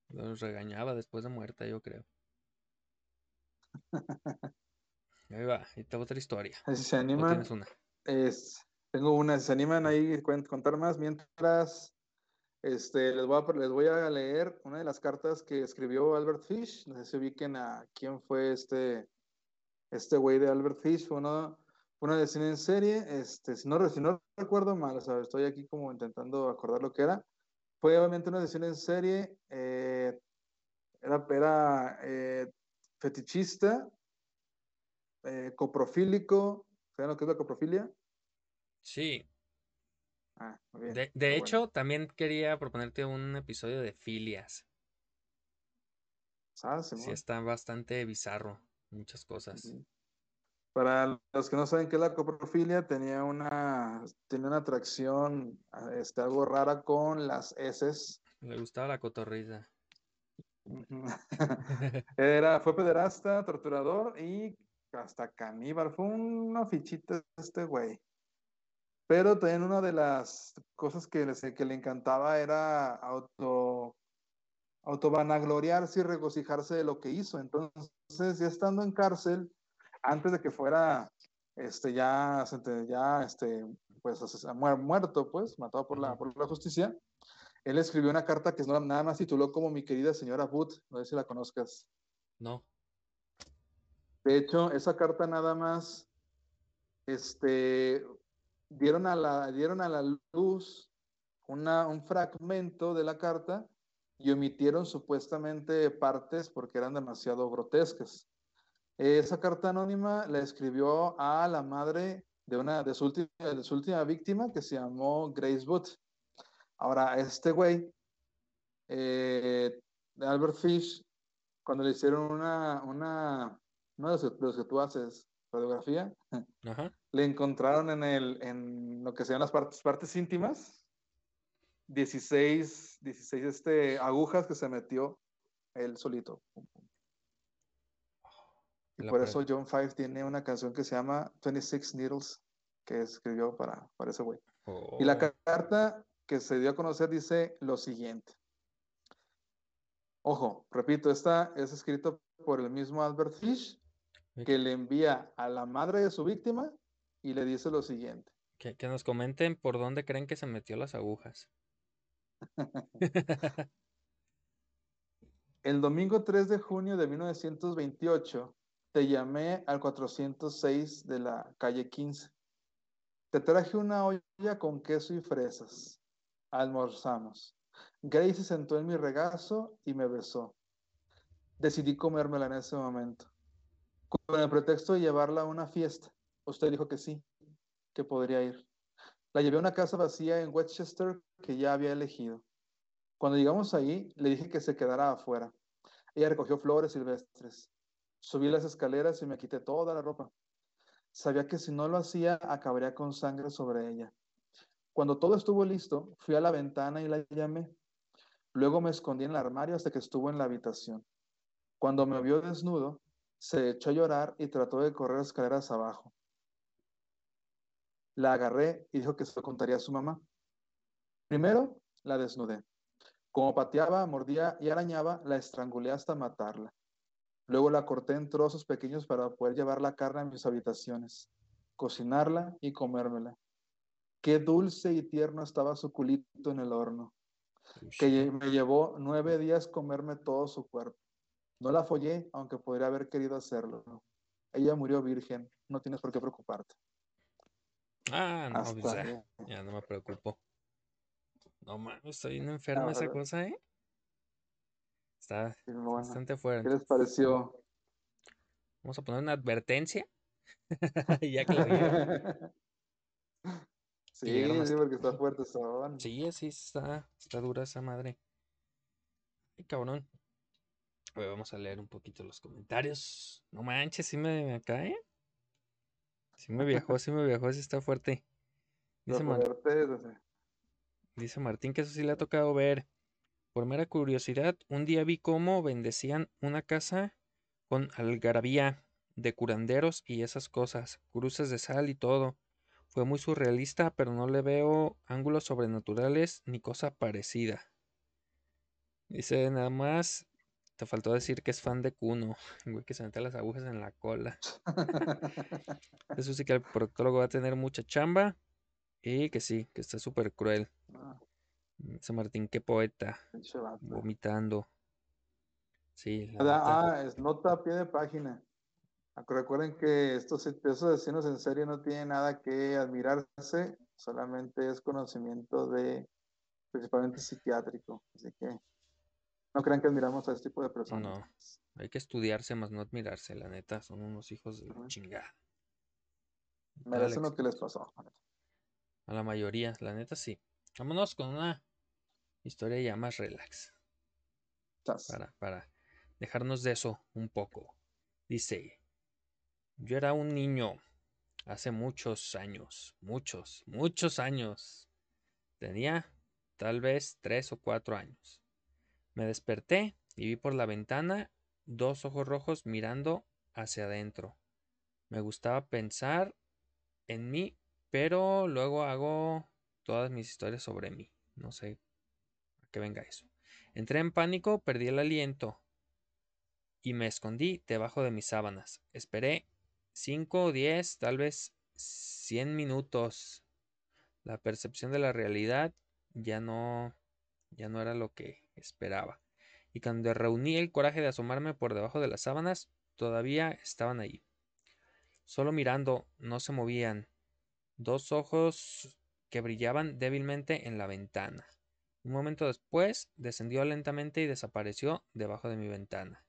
Los regañaba después de muerta, yo creo. Ahí va, ahí está otra historia. Si se ¿O animan, una? es, tengo una, si se animan ahí contar más, mientras este, les, voy a, les voy a leer una de las cartas que escribió Albert Fish. No sé si ubiquen a quién fue este, este güey de Albert Fish. Fue una, una decisión en serie. Este, si, no, si no recuerdo mal, o sea, estoy aquí como intentando acordar lo que era. Fue obviamente una decisión en serie. eh, era era eh, fetichista, eh, coprofílico. ¿Saben lo que es la coprofilia? Sí. Ah, muy bien. De, de qué bueno. hecho, también quería proponerte un episodio de filias. Ah, Sí, está bastante bizarro. Muchas cosas. Para los que no saben qué es la coprofilia, tenía una, tenía una atracción ah, este, algo rara con las heces. Le gustaba la cotorriza. Era, fue pederasta, torturador y hasta caníbal. Fue una fichita este güey. Pero también una de las cosas que, le- que le encantaba era auto, autovanagloriarse y regocijarse de lo que hizo. Entonces, ya estando en cárcel, antes de que fuera este, ya, ya este, pues, muerto, pues, matado por la, por la justicia, él escribió una carta que nada más tituló como Mi querida señora Booth, no sé si la conozcas. No. De hecho, esa carta nada más este, dieron, a la, dieron a la luz una, un fragmento de la carta y omitieron supuestamente partes porque eran demasiado grotescas. Esa carta anónima la escribió a la madre de, una, de, su, última, de su última víctima que se llamó Grace Booth. Ahora, este güey eh, Albert Fish, cuando le hicieron una, una, uno de los, que tú haces, radiografía, le encontraron en, el, en lo que sean las partes, partes íntimas 16, 16 este, agujas que se metió él solito. Y por eso John Five tiene una canción que se llama 26 Needles, que escribió para, para ese güey. Y la oh. carta que se dio a conocer dice lo siguiente. Ojo, repito, esta es escrito por el mismo Albert Fish, que le envía a la madre de su víctima y le dice lo siguiente. Que, que nos comenten por dónde creen que se metió las agujas. el domingo 3 de junio de 1928 te llamé al 406 de la calle 15. Te traje una olla con queso y fresas. Almorzamos. Grace se sentó en mi regazo y me besó. Decidí comérmela en ese momento. Con el pretexto de llevarla a una fiesta. Usted dijo que sí, que podría ir. La llevé a una casa vacía en Westchester que ya había elegido. Cuando llegamos ahí, le dije que se quedara afuera. Ella recogió flores silvestres. Subí las escaleras y me quité toda la ropa. Sabía que si no lo hacía, acabaría con sangre sobre ella. Cuando todo estuvo listo, fui a la ventana y la llamé. Luego me escondí en el armario hasta que estuvo en la habitación. Cuando me vio desnudo, se echó a llorar y trató de correr escaleras abajo. La agarré y dijo que se lo contaría a su mamá. Primero, la desnudé. Como pateaba, mordía y arañaba, la estrangulé hasta matarla. Luego la corté en trozos pequeños para poder llevar la carne a mis habitaciones, cocinarla y comérmela. Qué dulce y tierno estaba su culito en el horno, que me llevó nueve días comerme todo su cuerpo. No la follé, aunque podría haber querido hacerlo. Ella murió virgen, no tienes por qué preocuparte. Ah, no, pues ya, no me preocupo. No mames, estoy bien enferma esa cosa, ¿eh? Está bastante fuerte. ¿Qué les pareció? Vamos a poner una advertencia. ya que Sí, sí, porque está fuerte esa Sí, sí, está, está dura esa madre. Ay, cabrón. A ver, vamos a leer un poquito los comentarios. No manches, sí me, cae. Sí me viajó, sí me viajó, sí está fuerte. Dice, Dice Martín que eso sí le ha tocado ver. Por mera curiosidad, un día vi cómo bendecían una casa con algarabía de curanderos y esas cosas, cruces de sal y todo. Fue muy surrealista, pero no le veo ángulos sobrenaturales ni cosa parecida. Dice nada más, te faltó decir que es fan de Kuno, güey que se mete las agujas en la cola. Eso sí que el proctólogo va a tener mucha chamba y que sí, que está súper cruel. Ah. San Martín, qué poeta. Vomitando. Sí. ah, es nota a pie de página. Recuerden que estos, estos asesinos en serie no tienen nada que admirarse, solamente es conocimiento de, principalmente psiquiátrico. Así que no crean que admiramos a este tipo de personas. No, hay que estudiarse más no admirarse, la neta, son unos hijos de chingada. Merecen lo que les pasó. A la mayoría, la neta sí. Vámonos con una historia ya más relax. Para, para dejarnos de eso un poco. Dice, yo era un niño hace muchos años, muchos, muchos años. Tenía tal vez tres o cuatro años. Me desperté y vi por la ventana dos ojos rojos mirando hacia adentro. Me gustaba pensar en mí, pero luego hago todas mis historias sobre mí. No sé a qué venga eso. Entré en pánico, perdí el aliento y me escondí debajo de mis sábanas. Esperé 5, 10, tal vez 100 minutos. La percepción de la realidad ya no ya no era lo que esperaba. Y cuando reuní el coraje de asomarme por debajo de las sábanas, todavía estaban ahí. Solo mirando, no se movían. Dos ojos que brillaban débilmente en la ventana. Un momento después descendió lentamente y desapareció debajo de mi ventana.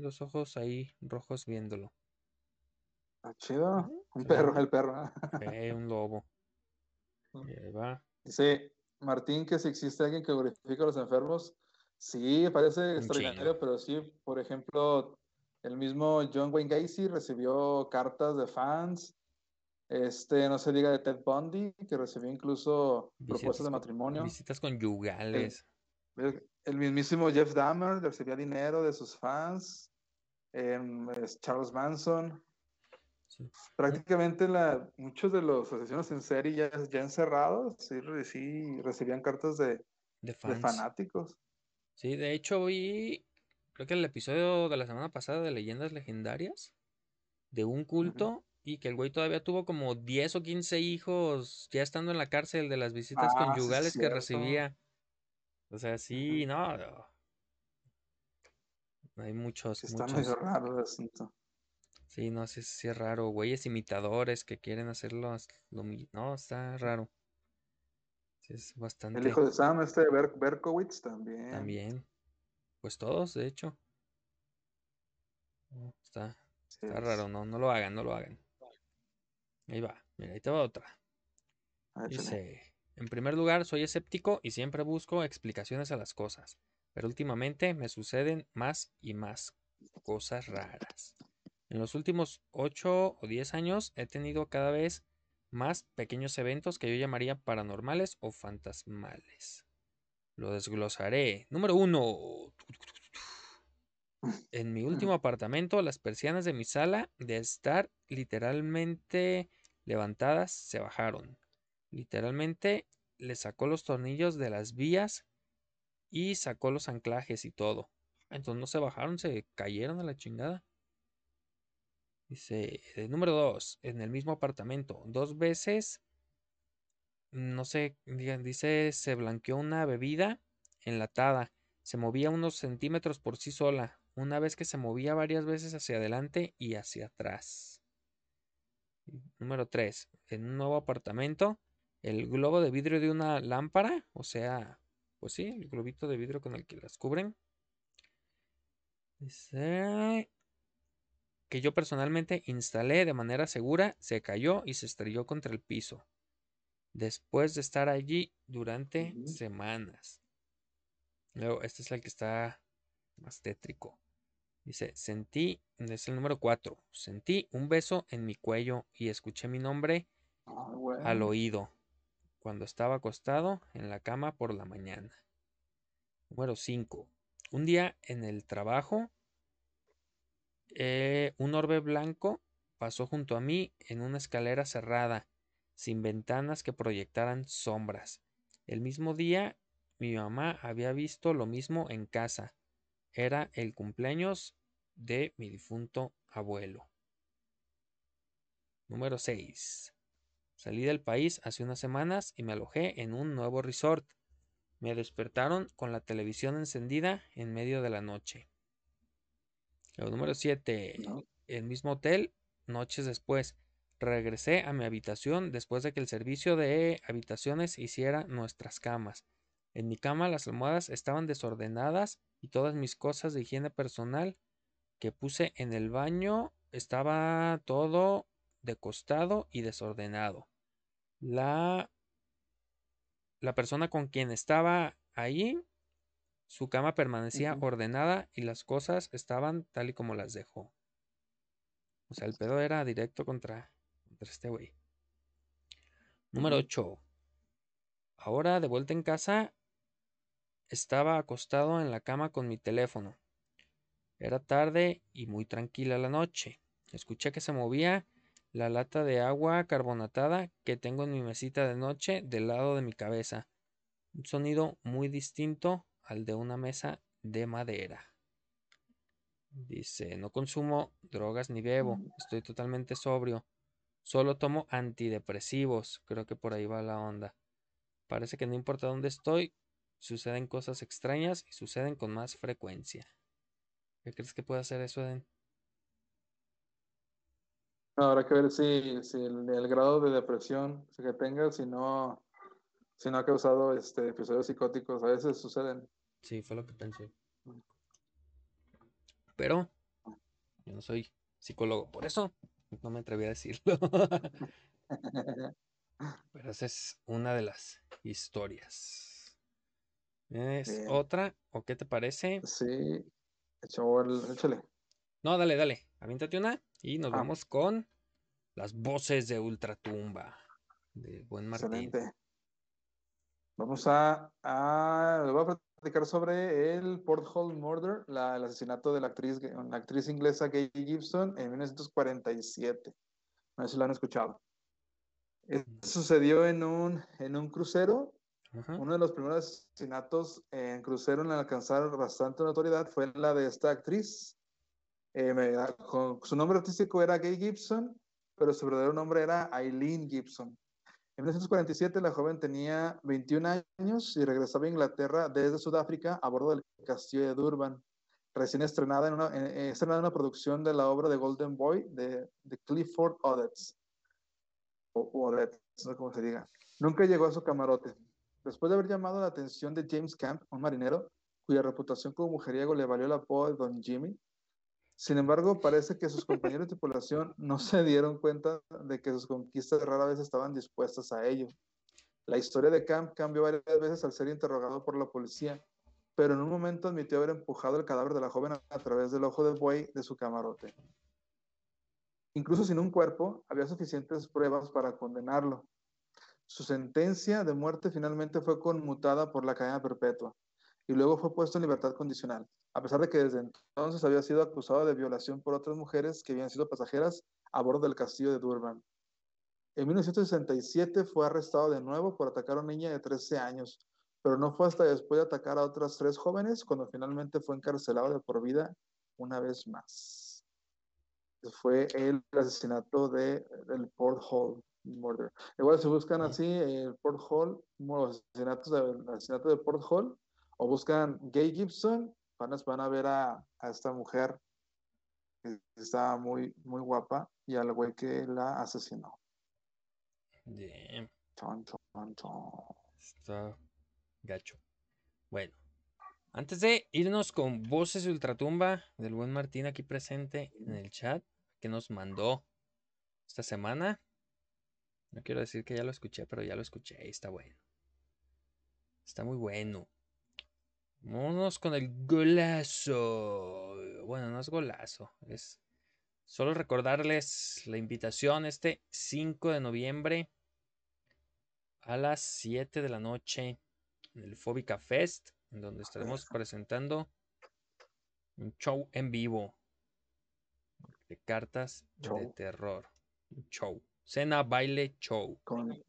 Los ojos ahí rojos viéndolo. Ah, chido. Un perro, el perro. un lobo. Ahí va. Dice, Martín, que si existe alguien que glorifica a los enfermos, sí, parece extraordinario, pero sí, por ejemplo, el mismo John Wayne Gacy recibió cartas de fans. Este, no se diga de Ted Bundy, que recibió incluso propuestas de matrimonio. Visitas conyugales. El, el, mismísimo Jeff Dahmer recibía dinero de sus fans. Em, Charles Manson. Prácticamente la, muchos de los asesinos en serie ya, ya encerrados sí, sí recibían cartas de, de, fanáticos. Sí, de hecho vi, creo que el episodio de la semana pasada de Leyendas Legendarias, de un culto, y que el güey todavía tuvo como 10 o 15 hijos ya estando en la cárcel de las visitas ah, conyugales que recibía. O sea, sí, no, Hay muchos. Está muchos. raro el asunto. Sí, no sé si es raro. Güeyes imitadores que quieren hacerlo. Lo, no, está raro. Sí, es bastante. El hijo de Sam, este Berkowitz también. También. Pues todos, de hecho. Está, está raro, no, no lo hagan, no lo hagan. Ahí va, mira, ahí te va otra. Dice, en primer lugar, soy escéptico y siempre busco explicaciones a las cosas, pero últimamente me suceden más y más cosas raras. En los últimos 8 o 10 años he tenido cada vez más pequeños eventos que yo llamaría paranormales o fantasmales. Lo desglosaré. Número 1. En mi último apartamento, las persianas de mi sala, de estar literalmente levantadas, se bajaron. Literalmente le sacó los tornillos de las vías y sacó los anclajes y todo. Entonces no se bajaron, se cayeron a la chingada. Dice, eh, número dos, en el mismo apartamento, dos veces, no sé, dice, se blanqueó una bebida enlatada, se movía unos centímetros por sí sola, una vez que se movía varias veces hacia adelante y hacia atrás. Número tres, en un nuevo apartamento, el globo de vidrio de una lámpara, o sea, pues sí, el globito de vidrio con el que las cubren. Dice, que yo personalmente instalé de manera segura, se cayó y se estrelló contra el piso, después de estar allí durante semanas. Luego, este es el que está más tétrico. Dice, sentí, es el número 4, sentí un beso en mi cuello y escuché mi nombre ah, al oído cuando estaba acostado en la cama por la mañana. Número 5. Un día en el trabajo eh, un orbe blanco pasó junto a mí en una escalera cerrada, sin ventanas que proyectaran sombras. El mismo día mi mamá había visto lo mismo en casa. Era el cumpleaños de mi difunto abuelo. Número 6. Salí del país hace unas semanas y me alojé en un nuevo resort. Me despertaron con la televisión encendida en medio de la noche número 7. El mismo hotel, noches después. Regresé a mi habitación después de que el servicio de habitaciones hiciera nuestras camas. En mi cama las almohadas estaban desordenadas y todas mis cosas de higiene personal que puse en el baño estaba todo de costado y desordenado. La la persona con quien estaba ahí su cama permanecía ordenada y las cosas estaban tal y como las dejó. O sea, el pedo era directo contra, este güey. Número 8. Ahora, de vuelta en casa, estaba acostado en la cama con mi teléfono. Era tarde y muy tranquila la noche. Escuché que se movía la lata de agua carbonatada que tengo en mi mesita de noche del lado de mi cabeza. Un sonido muy distinto al de una mesa de madera. Dice, no consumo drogas ni bebo, mm. estoy totalmente sobrio. Solo tomo antidepresivos, creo que por ahí va la onda. Parece que no importa dónde estoy, suceden cosas extrañas y suceden con más frecuencia. ¿Qué crees que puede hacer eso, Eden? Habrá que ver si, el, grado de depresión que tenga, si no, si no ha causado este, episodios psicóticos, a veces suceden. Sí, fue lo que pensé. Pero yo no soy psicólogo, por eso no me atreví a decirlo. Pero esa es una de las historias. ¿Es otra? ¿O qué te parece? Sí. Échale. No, dale, dale. Aviéntate una y nos ah. vamos con las voces de Ultratumba de Buen Martín. Excelente. Vamos a, a, voy a platicar sobre el Porthole Murder, la, el asesinato de la actriz, la actriz inglesa Gay Gibson en 1947. No sé si lo han escuchado. sucedió en un, en un crucero. Uno de los primeros asesinatos en crucero en alcanzar bastante notoriedad fue la de esta actriz. Eh, su nombre artístico era Gay Gibson, pero su verdadero nombre era Eileen Gibson. En 1947 la joven tenía 21 años y regresaba a Inglaterra desde Sudáfrica a bordo del castillo de Durban, recién estrenada en una, estrenada una producción de la obra de Golden Boy de, Clifford Odets. O. Nunca llegó a su camarote. Después de haber llamado la atención de James Camp, un marinero, cuya reputación como mujeriego le valió el apodo de Don Jimmy, sin embargo, parece que sus compañeros de tripulación no se dieron cuenta de que sus conquistas rara vez estaban dispuestas a ello. La historia de Camp cambió varias veces al ser interrogado por la policía, pero en un momento admitió haber empujado el cadáver de la joven a través del ojo de buey de su camarote. Incluso sin un cuerpo, había suficientes pruebas para condenarlo. Su sentencia de muerte finalmente fue conmutada por la cadena perpetua y luego fue puesto en libertad condicional a pesar de que desde entonces había sido acusado de violación por otras mujeres que habían sido pasajeras a bordo del castillo de Durban. En 1967 fue arrestado de nuevo por atacar a una niña de 13 años, pero no fue hasta después de atacar a otras tres jóvenes cuando finalmente fue encarcelado de por vida una vez más. Fue el asesinato de, del Port Hall Murder. Igual se buscan así el Port Hall, los asesinatos de, asesinato de Port Hall, o buscan Gay Gibson van a ver a, esta mujer que está muy, muy guapa y al güey que la asesinó. Bien. Está gacho. Bueno, antes de irnos con voces de ultratumba del buen Martín aquí presente en el chat que nos mandó esta semana. No quiero decir que ya lo escuché, pero ya lo escuché y está bueno. Está muy bueno. Vámonos con el golazo. Bueno, no es golazo, es solo recordarles la invitación este 5 de noviembre a las 7 de la noche en el Fóbica Fest, en donde estaremos presentando un show en vivo de cartas de terror. Un show. Cena, baile, show. Con,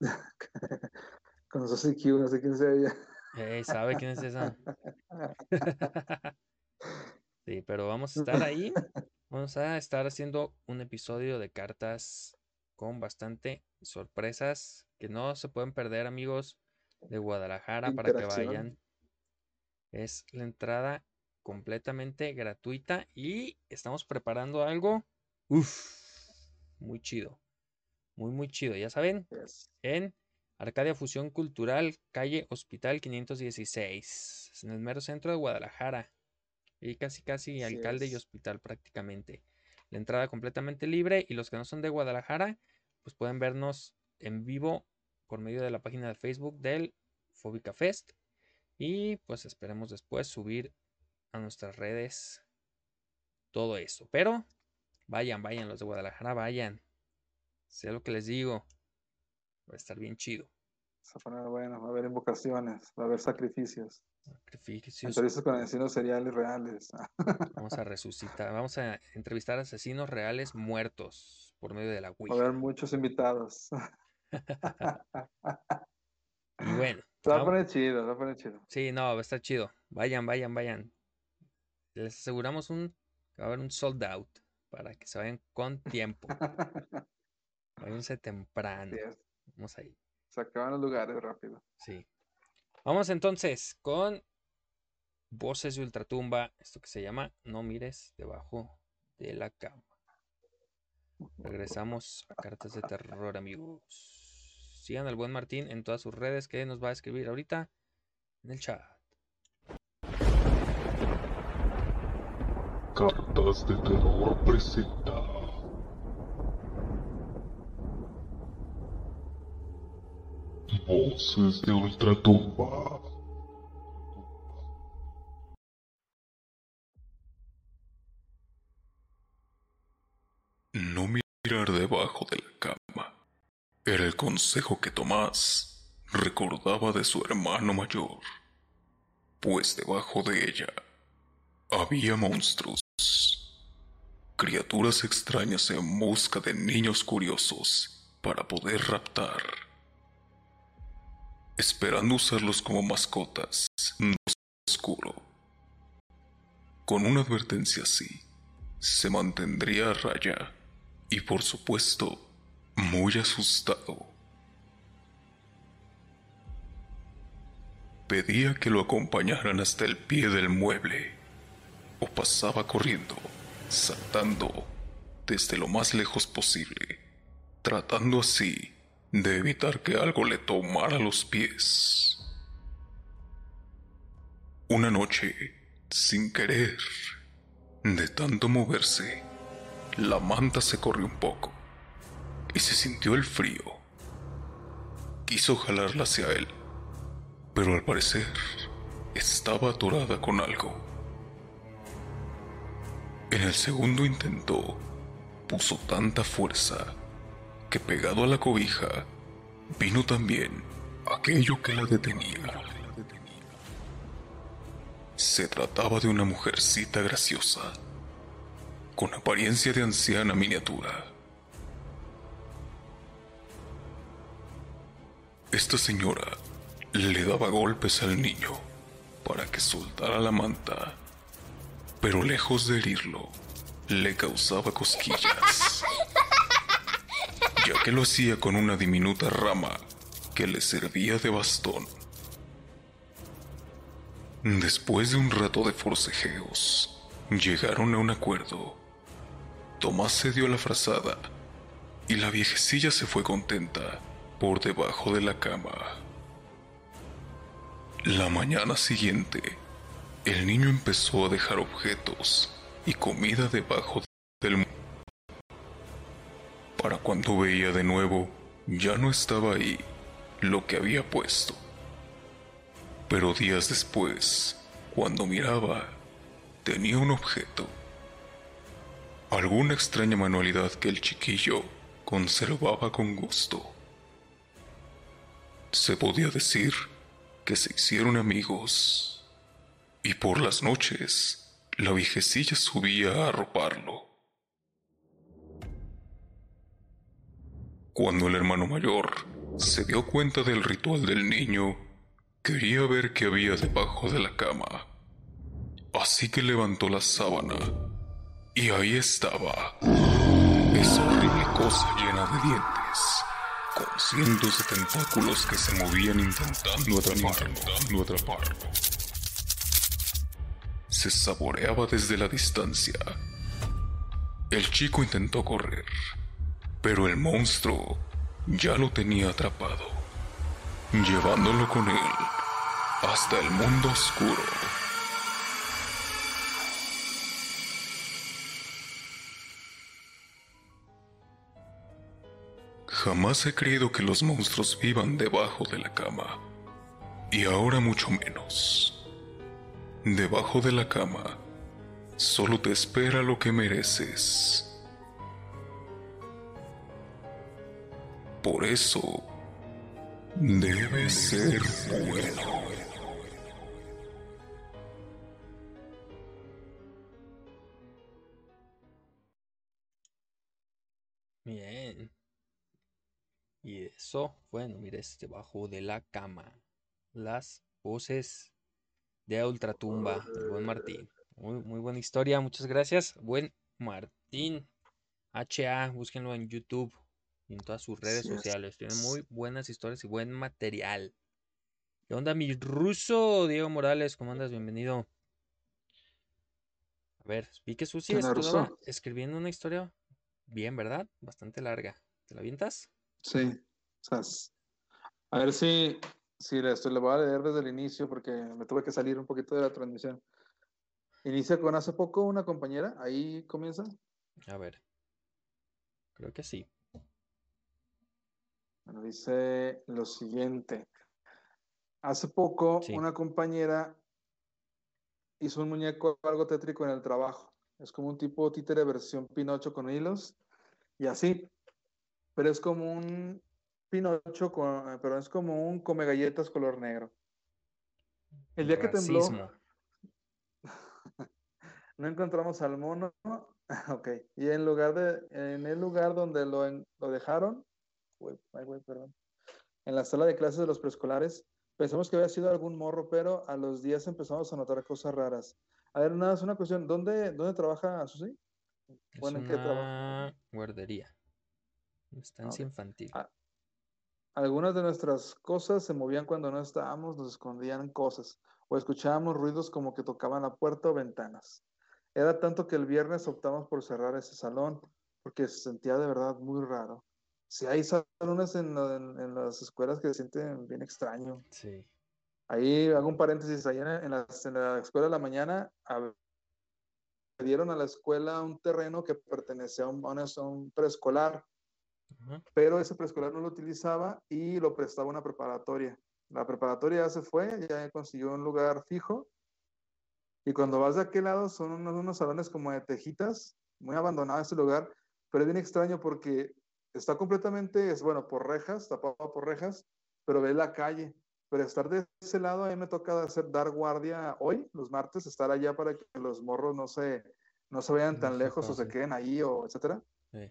con no sé quién sea ¿Sabe quién es esa? sí, pero vamos a estar ahí. Vamos a estar haciendo un episodio de cartas con bastante sorpresas que no se pueden perder, amigos de Guadalajara, para que vayan. Es la entrada completamente gratuita y estamos preparando algo. Uf, muy chido. Muy, muy chido. Ya saben, en Arcadia Fusión Cultural, calle Hospital 516, en el mero centro de Guadalajara. Y casi, casi alcalde y hospital prácticamente. La entrada completamente libre y los que no son de Guadalajara, pues pueden vernos en vivo por medio de la página de Facebook del Fóbica Fest. Y pues esperemos después subir a nuestras redes todo eso. Pero vayan, vayan, los de Guadalajara, vayan. Sé lo que les digo. Va a estar bien chido. Va a poner bueno, va a haber invocaciones, va a haber sacrificios. Sacrificios. Entrevistas con asesinos seriales reales. Vamos a resucitar, vamos a entrevistar asesinos reales muertos por medio de la Wii. Va a haber muchos invitados. y bueno. va a poner chido, va a poner chido. Sí, no, va a estar chido. Vayan, vayan, vayan. Les aseguramos un, va a haber un sold out para que se vayan con tiempo. Váyanse temprano. Vamos ahí. Se acaban los lugares rápido. Sí. Vamos entonces con Voces de Ultratumba, esto que se llama No mires debajo de la cama. Regresamos a Cartas de Terror, amigos. Sigan al buen Martín en todas sus redes que nos va a escribir ahorita en el chat. Cartas de Terror presenta voces de Ultratumba. No mirar debajo de la cama era el consejo que Tomás recordaba de su hermano mayor, pues debajo de ella había monstruos, criaturas extrañas en busca de niños curiosos para poder raptar, esperando usarlos como mascotas en oscuro. Con una advertencia así, se mantendría a raya y por supuesto muy asustado. Pedía que lo acompañaran hasta el pie del mueble o pasaba corriendo, saltando desde lo más lejos posible, tratando así de evitar que algo le tomara los pies. Una noche, sin querer, de tanto moverse, la manta se corrió un poco y se sintió el frío. Quiso jalarla hacia él, pero al parecer estaba atorada con algo. En el segundo intento, puso tanta fuerza que pegado a la cobija vino también aquello que la detenía. Se trataba de una mujercita graciosa, con apariencia de anciana miniatura. Esta señora le daba golpes al niño para que soltara la manta, pero lejos de herirlo, le causaba cosquillas, ya que lo hacía con una diminuta rama que le servía de bastón. Después de un rato de forcejeos, llegaron a un acuerdo. Tomás se dio la frazada y la viejecilla se fue contenta por debajo de la cama. La mañana siguiente, el niño empezó a dejar objetos y comida debajo del Para cuando veía de nuevo, ya no estaba ahí lo que había puesto. Pero días después, cuando miraba, tenía un objeto. Alguna extraña manualidad que el chiquillo conservaba con gusto. Se podía decir que se hicieron amigos y por las noches la viejecilla subía a arroparlo. Cuando el hermano mayor se dio cuenta del ritual del niño, quería ver qué había debajo de la cama. Así que levantó la sábana y ahí estaba esa horrible cosa llena de dientes con cientos de tentáculos que se movían intentando atraparlo, atraparlo. Se saboreaba desde la distancia. El chico intentó correr, pero el monstruo ya lo tenía atrapado, llevándolo con él hasta el mundo oscuro. Jamás he creído que los monstruos vivan debajo de la cama. Y ahora mucho menos. Debajo de la cama, solo te espera lo que mereces. Por eso, debe ser bueno. Bien. Y eso, bueno, mira, este debajo de la cama. Las voces de Ultratumba, buen Martín. Muy, muy buena historia, muchas gracias. Buen Martín. HA, búsquenlo en YouTube y en todas sus redes sociales. Tienen muy buenas historias y buen material. ¿Qué onda, mi ruso? Diego Morales, ¿cómo andas? Bienvenido. A ver, Susi ¿Qué onda, estuvo ruso? escribiendo una historia bien, ¿verdad? Bastante larga. ¿Te la avientas? Sí. o sea, s- a ver si, si le, estoy- le voy a leer desde el inicio porque me tuve que salir un poquito de la transmisión. Inicia con hace poco una compañera, ahí comienza. A ver. Creo que sí. Bueno, dice lo siguiente. Hace poco Sí. una compañera hizo un muñeco algo tétrico en el trabajo. Es como un tipo títere versión Pinocho con hilos y así. Pero es como un Pinocho con, pero es como un come galletas color negro. El día que tembló, no encontramos al mono. ok. Y en lugar de, en el lugar donde lo, en- lo dejaron, güey, ay, güey, perdón, en la sala de clases de los preescolares, pensamos que había sido algún morro, pero a los días empezamos a notar cosas raras. A ver, nada, es una cuestión. ¿Dónde, dónde trabaja Susi? Es Bueno, ¿en qué trabaja? una guardería. Estancia infantil. Ah, Algunas de nuestras cosas se movían cuando no estábamos, nos escondían cosas o escuchábamos ruidos como que tocaban la puerta o ventanas. Era tanto que el viernes optamos por cerrar ese salón porque se sentía de verdad muy raro. Si hay salones en, la- en- en las escuelas que se sienten bien extraño. Sí. Ahí hago un paréntesis, ahí en, en la, en la escuela de la mañana a- le dieron a la escuela un terreno que pertenecía a un, a un- preescolar pero ese preescolar no lo utilizaba y lo prestaba una preparatoria. La preparatoria ya se fue, ya consiguió un lugar fijo. Y cuando vas de aquel lado son unos, unos salones como de tejitas, muy abandonado ese lugar, pero es bien extraño porque está completamente, es bueno, por rejas, tapado por rejas, pero ve la calle. Pero estar de ese lado, a mí me toca hacer, dar guardia hoy, los martes, estar allá para que los morros no se, no se vayan No tan se lejos o se queden ahí o etcétera. Sí.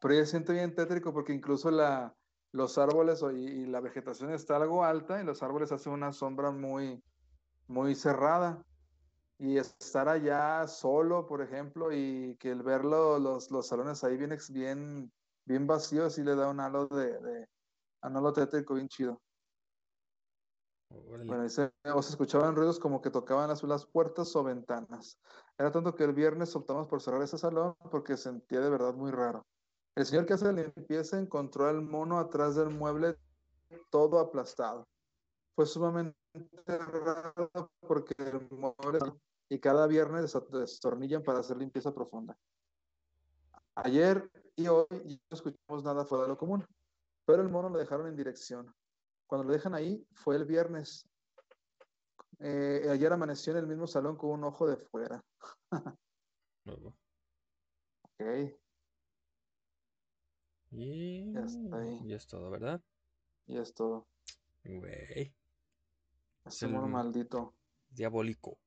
Pero ya se siente bien tétrico porque incluso la, los árboles y, y la vegetación está algo alta y los árboles hacen una sombra muy, muy cerrada. Y estar allá solo, por ejemplo, y que el verlo, los, los salones ahí bien, bien, bien vacíos, sí le da un halo de, de un halo tétrico bien chido. Órale. Bueno, dice, o se escuchaban ruidos como que tocaban las, las puertas o ventanas. Era tanto que el viernes optamos por cerrar ese salón porque sentía de verdad muy raro. El señor que hace la limpieza encontró al mono atrás del mueble todo aplastado. Fue sumamente raro porque el mueble y cada viernes des- destornillan para hacer limpieza profunda. Ayer y hoy ya no escuchamos nada fuera de lo común, pero el mono lo dejaron en dirección. Cuando lo dejan ahí fue el viernes. Eh, ayer amaneció en el mismo salón con un ojo de fuera. Ok, Y Ya está ahí. ya es todo, ¿verdad? y es todo. Güey. Ese el- mono maldito. Diabólico.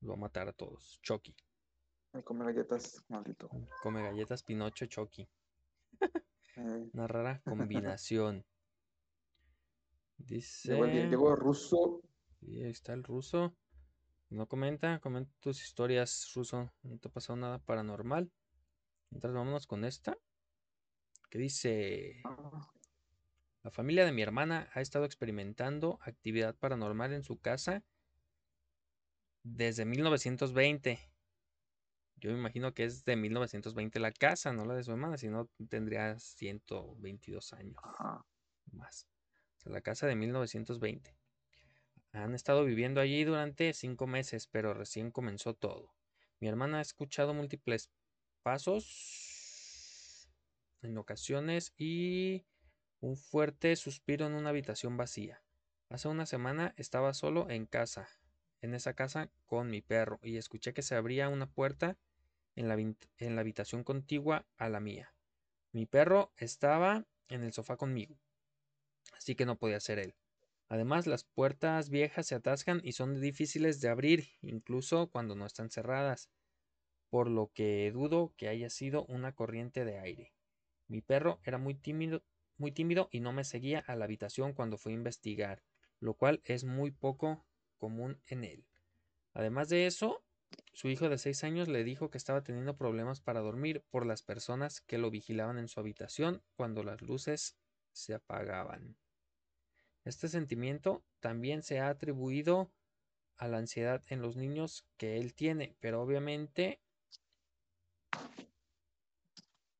Lo va a matar a todos. Chucky. Me come galletas, maldito. Come galletas Pinocho Chucky. Eh, Una rara combinación. Dice. llegó el ruso. Sí, ahí está el ruso. No comenta, comenta tus historias, ruso. No te ha pasado nada paranormal. Entonces vámonos con esta. Que dice. La familia de mi hermana ha estado experimentando actividad paranormal en su casa desde 1920. Yo me imagino que es de 1920 la casa, no la de su hermana, si no tendría 122 años ajá. más. O sea, la casa de 1920. Han estado viviendo allí durante cinco meses, pero recién comenzó todo. Mi hermana ha escuchado múltiples pasos en ocasiones y un fuerte suspiro en una habitación vacía. Hace una semana estaba solo en casa, en esa casa con mi perro, y escuché que se abría una puerta en la, en la habitación contigua a la mía. Mi perro estaba en el sofá conmigo, así que no podía ser él. Además, las puertas viejas se atascan y son difíciles de abrir, incluso cuando no están cerradas, por lo que dudo que haya sido una corriente de aire. Mi perro era muy tímido, muy tímido y no me seguía a la habitación cuando fui a investigar, lo cual es muy poco común en él. Además de eso, su hijo de seis años le dijo que estaba teniendo problemas para dormir por las personas que lo vigilaban en su habitación cuando las luces se apagaban. Este sentimiento también se ha atribuido a la ansiedad en los niños que él tiene, pero obviamente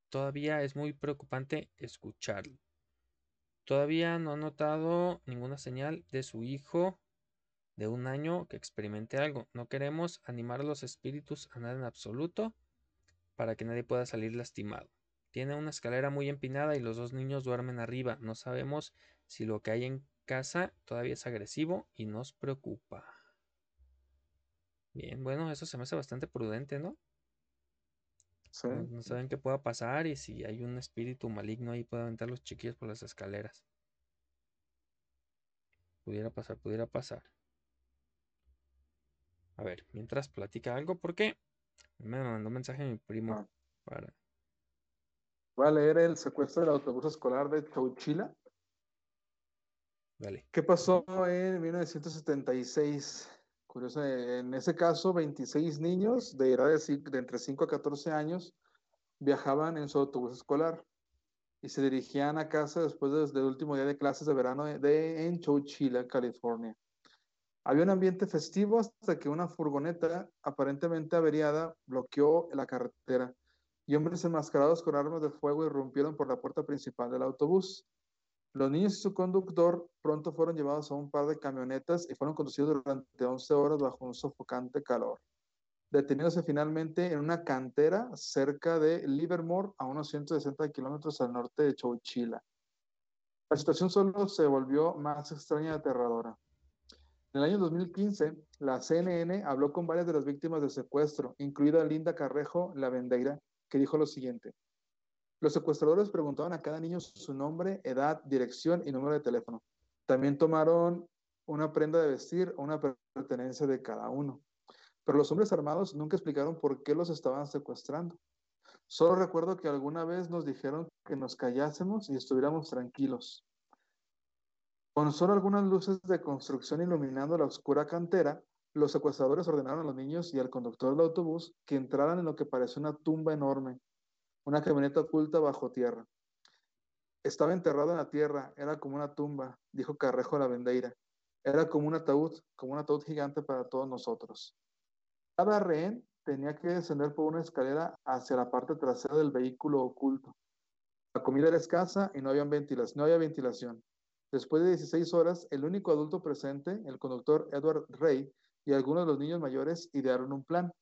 todavía es muy preocupante escucharlo. Todavía no ha notado ninguna señal de su hijo de un año que experimente algo. No queremos animar a los espíritus a nada en absoluto para que nadie pueda salir lastimado. Tiene una escalera muy empinada y los dos niños duermen arriba. No sabemos si lo que hay en casa todavía es agresivo y nos preocupa. Bien, bueno, eso se me hace bastante prudente, ¿no? Sí. No, no saben qué pueda pasar y si hay un espíritu maligno ahí puede aventar los chiquillos por las escaleras. Pudiera pasar, pudiera pasar. A ver, mientras platica algo, porque me mandó un mensaje mi primo Ah. para. Voy a leer el secuestro del autobús escolar de Chowchila. Dale. ¿Qué pasó en 1976? Curioso, en ese caso, 26 niños de edad de, de entre 5 a 14 años viajaban en su autobús escolar y se dirigían a casa después de- del último día de clases de verano de, de- en Chowchilla, California. Había un ambiente festivo hasta que una furgoneta aparentemente averiada bloqueó la carretera y hombres enmascarados con armas de fuego irrumpieron por la puerta principal del autobús. Los niños y su conductor pronto fueron llevados a un par de camionetas y fueron conducidos durante 11 horas bajo un sofocante calor, deteniéndose finalmente en una cantera cerca de Livermore, a unos 160 kilómetros al norte de Chowchilla. La situación solo se volvió más extraña y aterradora. En el año 2015, la CNN habló con varias de las víctimas del secuestro, incluida Linda Carrejo Lavendeira, que dijo lo siguiente. Los secuestradores preguntaban a cada niño su nombre, edad, dirección y número de teléfono. También tomaron una prenda de vestir o una pertenencia de cada uno. Pero los hombres armados nunca explicaron por qué los estaban secuestrando. Solo recuerdo que alguna vez nos dijeron que nos callásemos y estuviéramos tranquilos. Con solo algunas luces de construcción iluminando la oscura cantera, los secuestradores ordenaron a los niños y al conductor del autobús que entraran en lo que parecía una tumba enorme, una camioneta oculta bajo tierra. Estaba enterrado en la tierra, era como una tumba, dijo Carrejo la Vendeira. Era como un ataúd, como un ataúd gigante para todos nosotros. Cada rehén tenía que descender por una escalera hacia la parte trasera del vehículo oculto. La comida era escasa y no había ventilación. No había ventilación. Después de 16 horas, el único adulto presente, el conductor Edward Rey, y algunos de los niños mayores idearon un plan.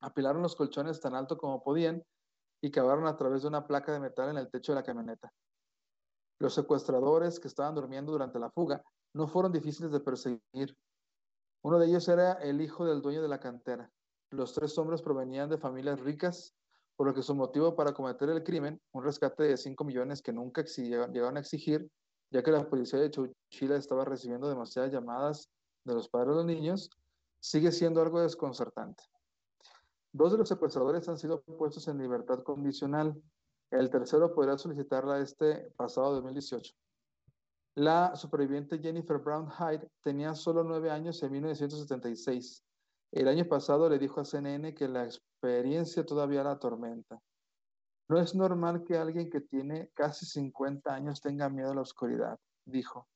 Apilaron los colchones tan alto como podían y cavaron a través de una placa de metal en el techo de la camioneta. Los secuestradores que estaban durmiendo durante la fuga no fueron difíciles de perseguir. Uno de ellos era el hijo del dueño de la cantera. Los tres hombres provenían de familias ricas, por lo que su motivo para cometer el crimen, un rescate de 5 millones que nunca llegaron a exigir, ya que la policía de Chowchilla estaba recibiendo demasiadas llamadas de los padres de los niños, sigue siendo algo desconcertante. Dos de los secuestradores han sido puestos en libertad condicional. El tercero podrá solicitarla este pasado 2018. La superviviente Jennifer Brown Hyde tenía solo nueve años en 1976. El año pasado le dijo a CNN que la experiencia todavía la atormenta. No es normal que alguien que tiene casi 50 años tenga miedo a la oscuridad, dijo.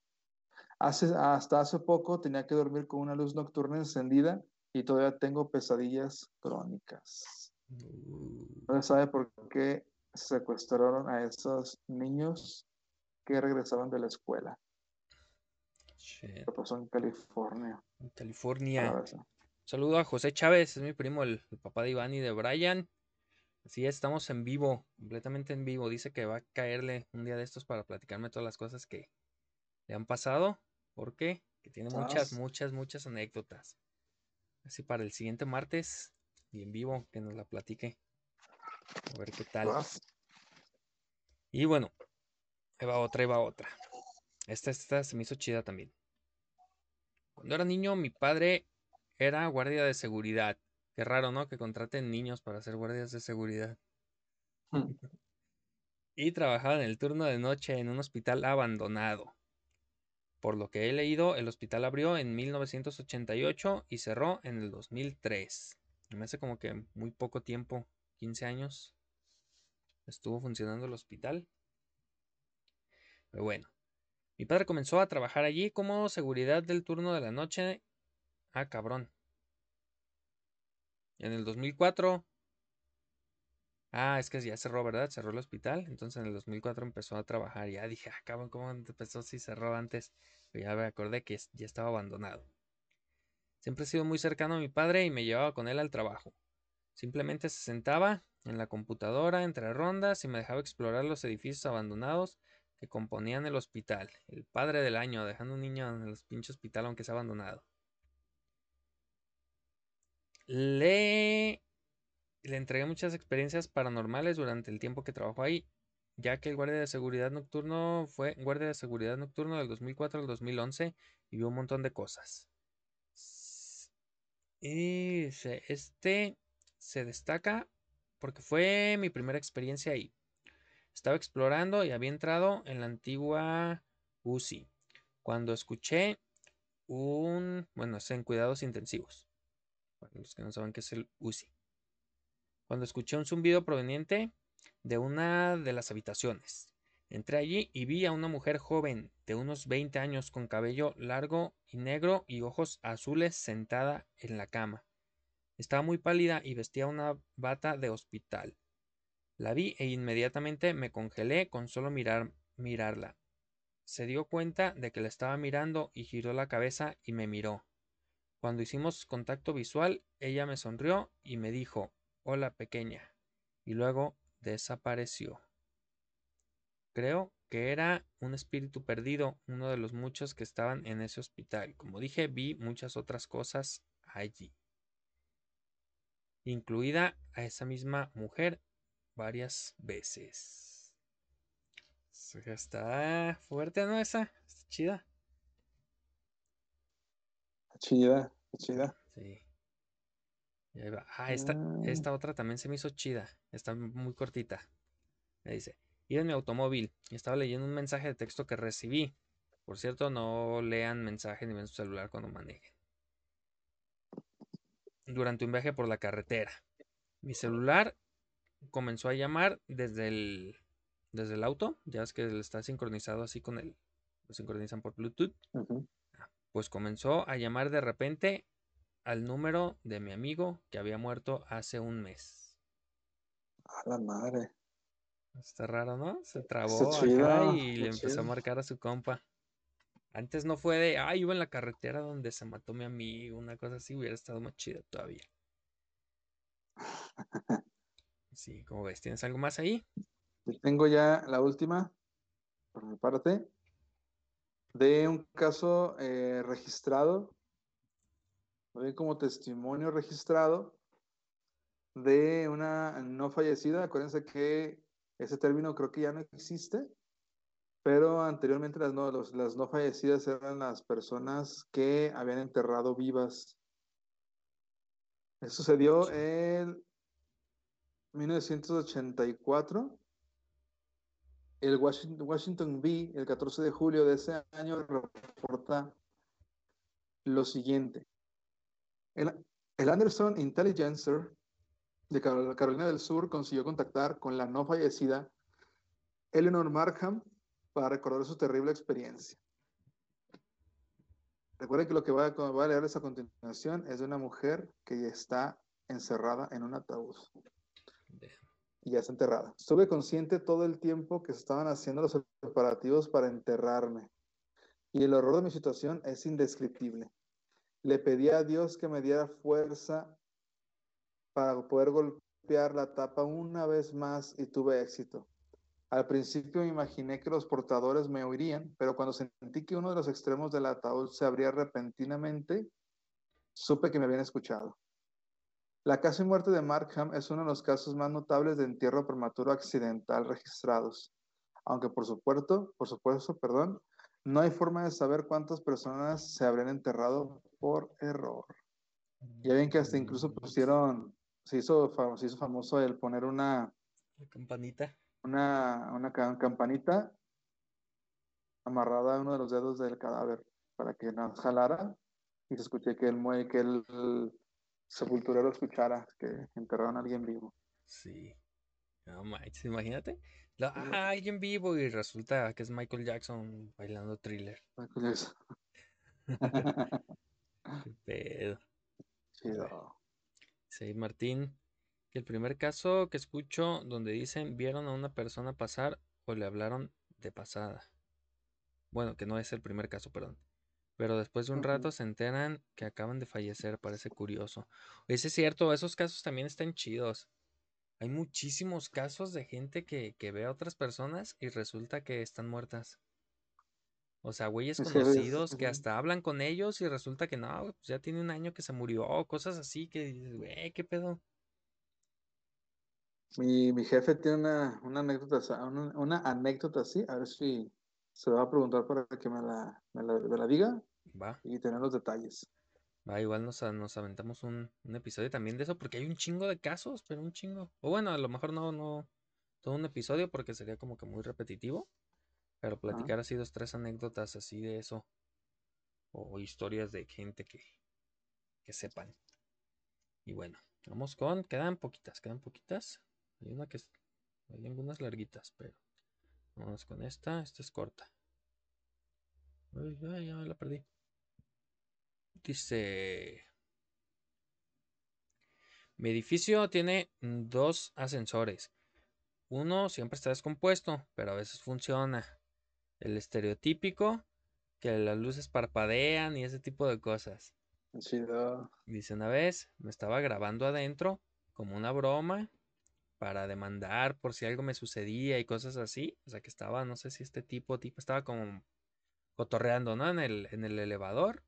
Hace, hasta hace poco tenía que dormir con una luz nocturna encendida y todavía tengo pesadillas crónicas. No se sabe por qué secuestraron a esos niños que regresaban de la escuela. Shit. ¿Qué pasó en California? En California. Saludo a José Chávez, es mi primo, el, el, papá de Iván y de Brian. Así es, estamos en vivo, completamente en vivo. Dice que va a caerle un día de estos para platicarme todas las cosas que le han pasado. ¿Por qué? Que tiene muchas, muchas, muchas anécdotas. Así para el siguiente martes y en vivo que nos la platique. A ver qué tal. Y bueno, ahí va otra, ahí va otra. Esta, esta se me hizo chida también. Cuando era niño, mi padre era guardia de seguridad. Qué raro, ¿no? Que contraten niños para ser guardias de seguridad. Hmm. y trabajaba en el turno de noche en un hospital abandonado. Por lo que he leído, el hospital abrió en 1988 y cerró en el 2003. Me hace como que muy poco tiempo, 15 años, estuvo funcionando el hospital. Pero bueno, mi padre comenzó a trabajar allí como seguridad del turno de la noche. Ah, cabrón. En el 2004. Ah, es que ya cerró, ¿verdad? Cerró el hospital. Entonces en el 2004 empezó a trabajar. Ya dije, ah, ¿cómo empezó si cerró antes? Pero ya me acordé que ya estaba abandonado. Siempre he sido muy cercano a mi padre y me llevaba con él al trabajo. Simplemente se sentaba en la computadora entre rondas y me dejaba explorar los edificios abandonados que componían el hospital. El padre del año, dejando un niño en el pinche hospital aunque sea abandonado. Le, le entregué muchas experiencias paranormales durante el tiempo que trabajó ahí, ya que el guardia de seguridad nocturno fue guardia de seguridad nocturno del 2004 al 2011 y vio un montón de cosas. Y este se destaca porque fue mi primera experiencia ahí. Estaba explorando y había entrado en la antigua UCI cuando escuché un, bueno, en cuidados intensivos. Para los que no saben qué es el UCI. Cuando escuché un zumbido proveniente de una de las habitaciones. Entré allí y vi a una mujer joven de unos 20 años con cabello largo y negro y ojos azules sentada en la cama. Estaba muy pálida y vestía una bata de hospital. La vi e inmediatamente me congelé con solo mirar, mirarla. Se dio cuenta de que la estaba mirando y giró la cabeza y me miró. Cuando hicimos contacto visual, ella me sonrió y me dijo Hola pequeña. Y luego desapareció. Creo que era un espíritu perdido, uno de los muchos que estaban en ese hospital. Como dije, vi muchas otras cosas allí, incluida a esa misma mujer varias veces. Está fuerte, ¿no? Esa, está chida. Chida, chida. Sí. Ah, esta, mm. esta otra también se me hizo chida. Está muy cortita. Me dice, iba en mi automóvil y estaba leyendo un mensaje de texto que recibí. Por cierto, no lean mensajes ni ven su celular cuando manejen. Durante un viaje por la carretera. Mi celular comenzó a llamar desde el, desde el auto. Ya es que está sincronizado así con el... Lo sincronizan por Bluetooth. Ah, pues comenzó a llamar de repente al número de mi amigo que había muerto hace un mes. A la madre. Está raro, ¿no? Se trabó acá y le empezó a marcar a su compa. Antes no fue de, ah, iba en la carretera donde se mató mi amigo, una cosa así, hubiera estado más chida todavía. Sí, como ves, ¿tienes algo más ahí? Tengo ya la última, por mi parte, de un caso eh, registrado como testimonio registrado de una no fallecida. Acuérdense que ese término creo que ya no existe, pero anteriormente las no, las no fallecidas eran las personas que habían enterrado vivas. Eso sucedió en 1984. El Washington, Washington Bee, el 14 de julio de ese año, reporta lo siguiente. El, Anderson Intelligencer de Carolina del Sur consiguió contactar con la no fallecida Eleanor Markham para recordar su terrible experiencia. Recuerden que lo que va a, leerles a continuación es de una mujer que está encerrada en un ataúd. Y ya está enterrada. Estuve consciente todo el tiempo que se estaban haciendo los preparativos para enterrarme. Y el horror de mi situación es indescriptible. Le pedí a Dios que me diera fuerza para poder golpear la tapa una vez más y tuve éxito. Al principio me imaginé que los portadores me oirían, pero cuando sentí que uno de los extremos del ataúd se abría repentinamente, supe que me habían escuchado. La casi muerte de Markham es uno de los casos más notables de entierro prematuro accidental registrados, aunque por supuesto, por supuesto, perdón, no hay forma de saber cuántas personas se habrían enterrado por error. Ya ven que hasta incluso pusieron, se hizo, se hizo famoso el poner una... campanita. Una, una campanita amarrada a uno de los dedos del cadáver para que no jalara y se escuché que el, que el, sepulturero escuchara que enterraron a alguien vivo. Sí. No manches, imagínate. ah, alguien vivo y resulta que es Michael Jackson bailando thriller. Michael Jackson. Qué pedo. Sí, Martín. El primer caso que escucho donde dicen vieron a una persona pasar o le hablaron de pasada. Bueno, que no es el primer caso, perdón. Pero después de un rato se enteran que acaban de fallecer, parece curioso. Ese es cierto, esos casos también están chidos. hay muchísimos casos de gente que, que ve a otras personas y resulta que están muertas. O sea, güeyes conocidos que hasta hablan con ellos y resulta que no, pues ya tiene un año que se murió, o cosas así que dices, güey, ¿qué pedo? Mi, mi jefe tiene una, una anécdota, una, una anécdota así, a ver si se va a preguntar para que me la, me la, me la diga Va, y tener los detalles. va, igual nos, nos aventamos un, un episodio también de eso, porque hay un chingo de casos, pero un chingo. O bueno, a lo mejor no, no, todo un episodio porque sería como que muy repetitivo, pero platicar así dos, tres anécdotas así de eso, o historias de gente que, que sepan. Y bueno, vamos con, quedan poquitas, quedan poquitas. Hay una que hay algunas larguitas, pero vamos con esta, esta es corta. Ay, ay, ya me la perdí. Dice, mi edificio tiene dos ascensores. Uno siempre está descompuesto, pero a veces funciona. El estereotípico, que las luces parpadean y ese tipo de cosas. Chido. Dice una vez, me estaba grabando adentro como una broma para demandar por si algo me sucedía y cosas así. O sea que estaba, no sé si este tipo, tipo estaba como cotorreando, ¿no? En el, en el elevador.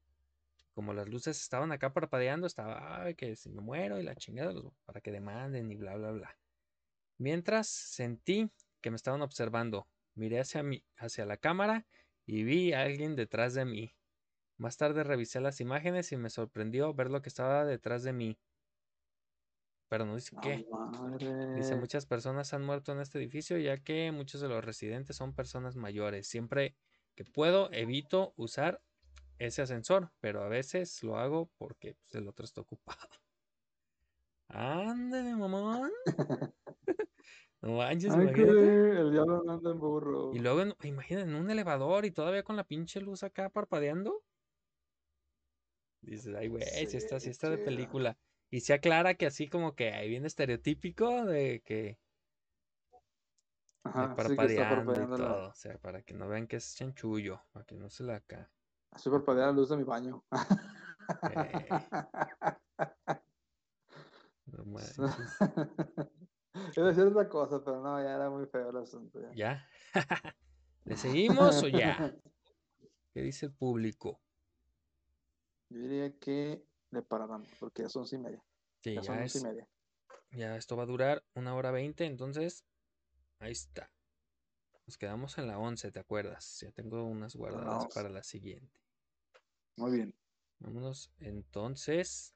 Como las luces estaban acá parpadeando, estaba, ay, que si me muero y la chingada, los- para que demanden y bla, bla, bla. Mientras sentí que me estaban observando, miré hacia mi, hacia la cámara y vi a alguien detrás de mí. Más tarde revisé las imágenes y me sorprendió ver lo que estaba detrás de mí. Pero no dice Ah, qué. madre. Dice, muchas personas han muerto en este edificio ya que muchos de los residentes son personas mayores. Siempre que puedo evito usar ese ascensor, pero a veces lo hago porque pues, el otro está ocupado. Ándale, mamón. No manches, Ay, que el diablo anda en burro. Y luego, en- imagínate, en un elevador y todavía con la pinche luz acá parpadeando. Dices, ay, güey, si está, si está de película. Y se aclara que así como que ahí viene estereotípico de que Ajá, sí que está parpadeando y la, todo. O sea, para que no vean que es chanchullo, para que no se la acá. Así parpadea la luz de mi baño. No manches. Iba a decir otra cosa, pero no, ya era muy feo el asunto. ya. ¿Ya? ¿Le seguimos o ya? ¿Qué dice el público? Yo diría que le paráramos, porque ya son once y media. Sí, Ya son once y es, media. ya esto va a durar una hora veinte, entonces ahí está. Nos quedamos en la 11, ¿te acuerdas? Ya tengo unas guardadas once. para la siguiente. Muy bien. Vámonos entonces.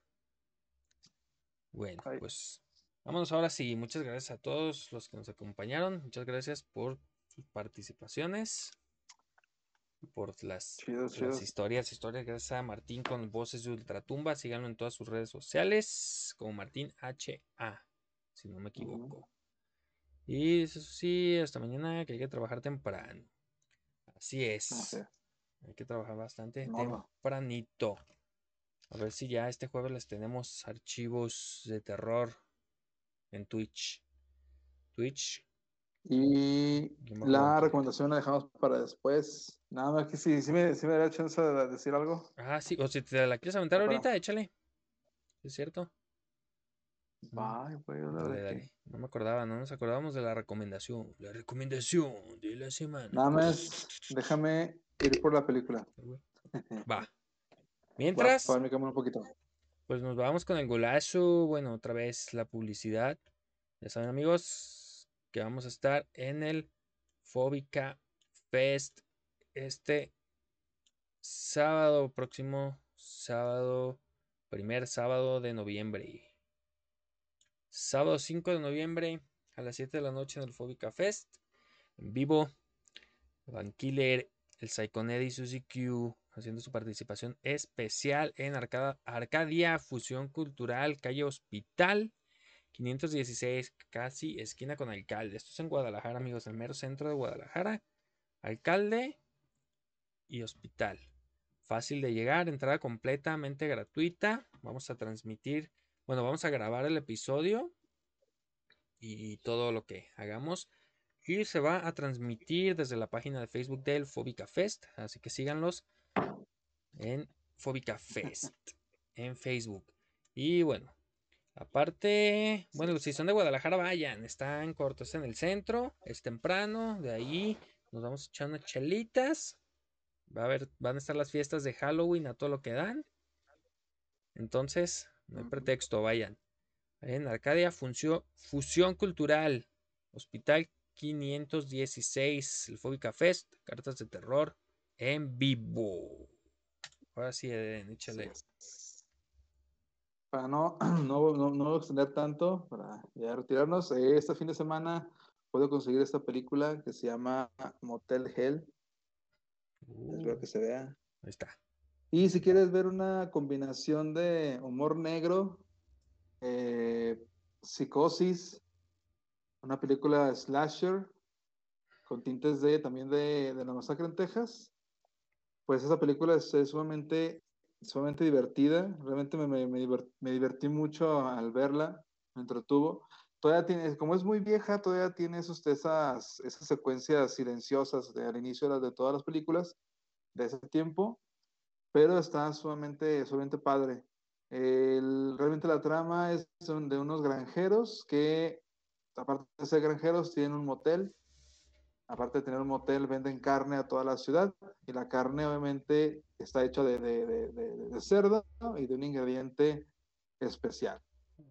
Bueno, Ay. pues vámonos ahora sí. Muchas gracias a todos los que nos acompañaron. Muchas gracias por sus participaciones. Por las, Chido, chido. las historias, historias. Gracias a Martín con Voces de Ultratumba. Síganlo en todas sus redes sociales como Martín HA, si no me equivoco. Y eso sí, hasta mañana que hay que trabajar temprano. Así es. Hay que trabajar bastante Modo. tempranito. A ver si ya este jueves les tenemos archivos de terror en Twitch. Twitch. Y la recomendación la dejamos para después. Nada más que si, si, me, si me da chance de decir algo. Ah, sí. O si te la quieres aventar ahorita, échale. ¿Es cierto? Bye, güey. la Dale. No me acordaba, no nos acordábamos de la recomendación. La recomendación de la semana. Nada más, déjame ir por la película. Va. Mientras, un poquito. pues nos vamos con el golazo. Bueno, otra vez la publicidad. Ya saben, amigos, que vamos a estar en el Fóbica Fest este sábado próximo, sábado, primer sábado de noviembre. Sábado 5 de noviembre a las 7 de la noche en el Fóbica Fest. En vivo, Van Killer, el Psychonet y Suzy Q haciendo su participación especial en Arcada- Arcadia Fusión Cultural, calle Hospital 516, casi esquina con Alcalde. Esto es en Guadalajara, amigos, el mero centro de Guadalajara. Alcalde y Hospital. Fácil de llegar, entrada completamente gratuita. Vamos a transmitir, bueno, vamos a grabar el episodio y todo lo que hagamos. Y se va a transmitir desde la página de Facebook del Fóbica Fest. Así que síganlos en Fóbica Fest en Facebook. Y bueno, Aparte, bueno, si son de Guadalajara, vayan, están cortos en el centro, es temprano, de ahí nos vamos a echar unas chelitas. Va a haber, van a estar las fiestas de Halloween a todo lo que dan. Entonces, no hay pretexto, vayan. En Arcadia, Fusión Cultural, Hospital 516, el Fóbica Fest, cartas de terror en vivo. Ahora sí, échale. Para no, no, no, no, extender tanto, para ya retirarnos, eh, este fin de semana puedo conseguir esta película que se llama Motel Hell. Espero uh. que se vea. Ahí está. Y si quieres ver una combinación de humor negro, eh, psicosis, una película slasher con tintes de también de, la masacre en Texas, pues esa película es, sumamente, sumamente divertida. Realmente me, me, divertí mucho al verla, me entretuvo. Todavía tiene, como es muy vieja, todavía tiene esos, esas, esas secuencias silenciosas al inicio de, todas las películas de ese tiempo, pero está sumamente, sumamente padre. realmente la trama es de unos granjeros que aparte de ser granjeros, tienen un motel. Aparte de tener un motel, venden carne a toda la ciudad. Y la carne, obviamente, está hecha de, de, cerdo y de un ingrediente especial.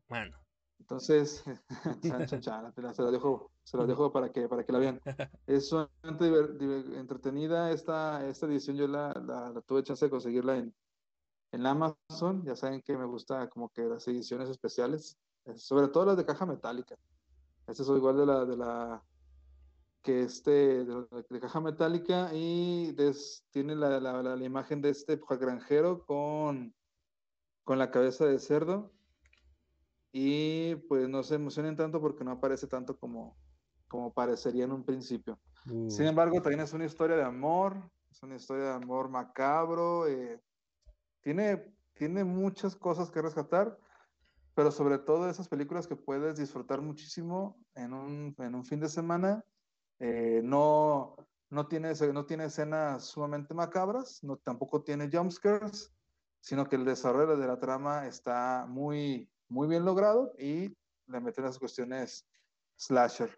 Bueno. Entonces, se la dejo, se la dejo para que, para que la vean. Es sumamente entretenida esta, esta edición. Yo la, la, tuve chance de conseguirla en, en Amazon. Ya saben que me gusta como que las ediciones especiales, sobre todo las de caja metálica. Este es igual de la, de la que este, de, caja metálica y tiene la, la, la, imagen de este granjero con, con la cabeza de cerdo. Y pues no se emocionen tanto porque no aparece tanto como, como parecería en un principio. Sin embargo, también es una historia de amor, es una historia de amor macabro. Eh, tiene, tiene muchas cosas que rescatar pero sobre todo esas películas que puedes disfrutar muchísimo en un, en un fin de semana. Eh, no, no, tiene, no tiene escenas sumamente macabras, no, tampoco tiene jumpscares, sino que el desarrollo de la trama está muy, muy bien logrado y le meten las cuestiones slasher.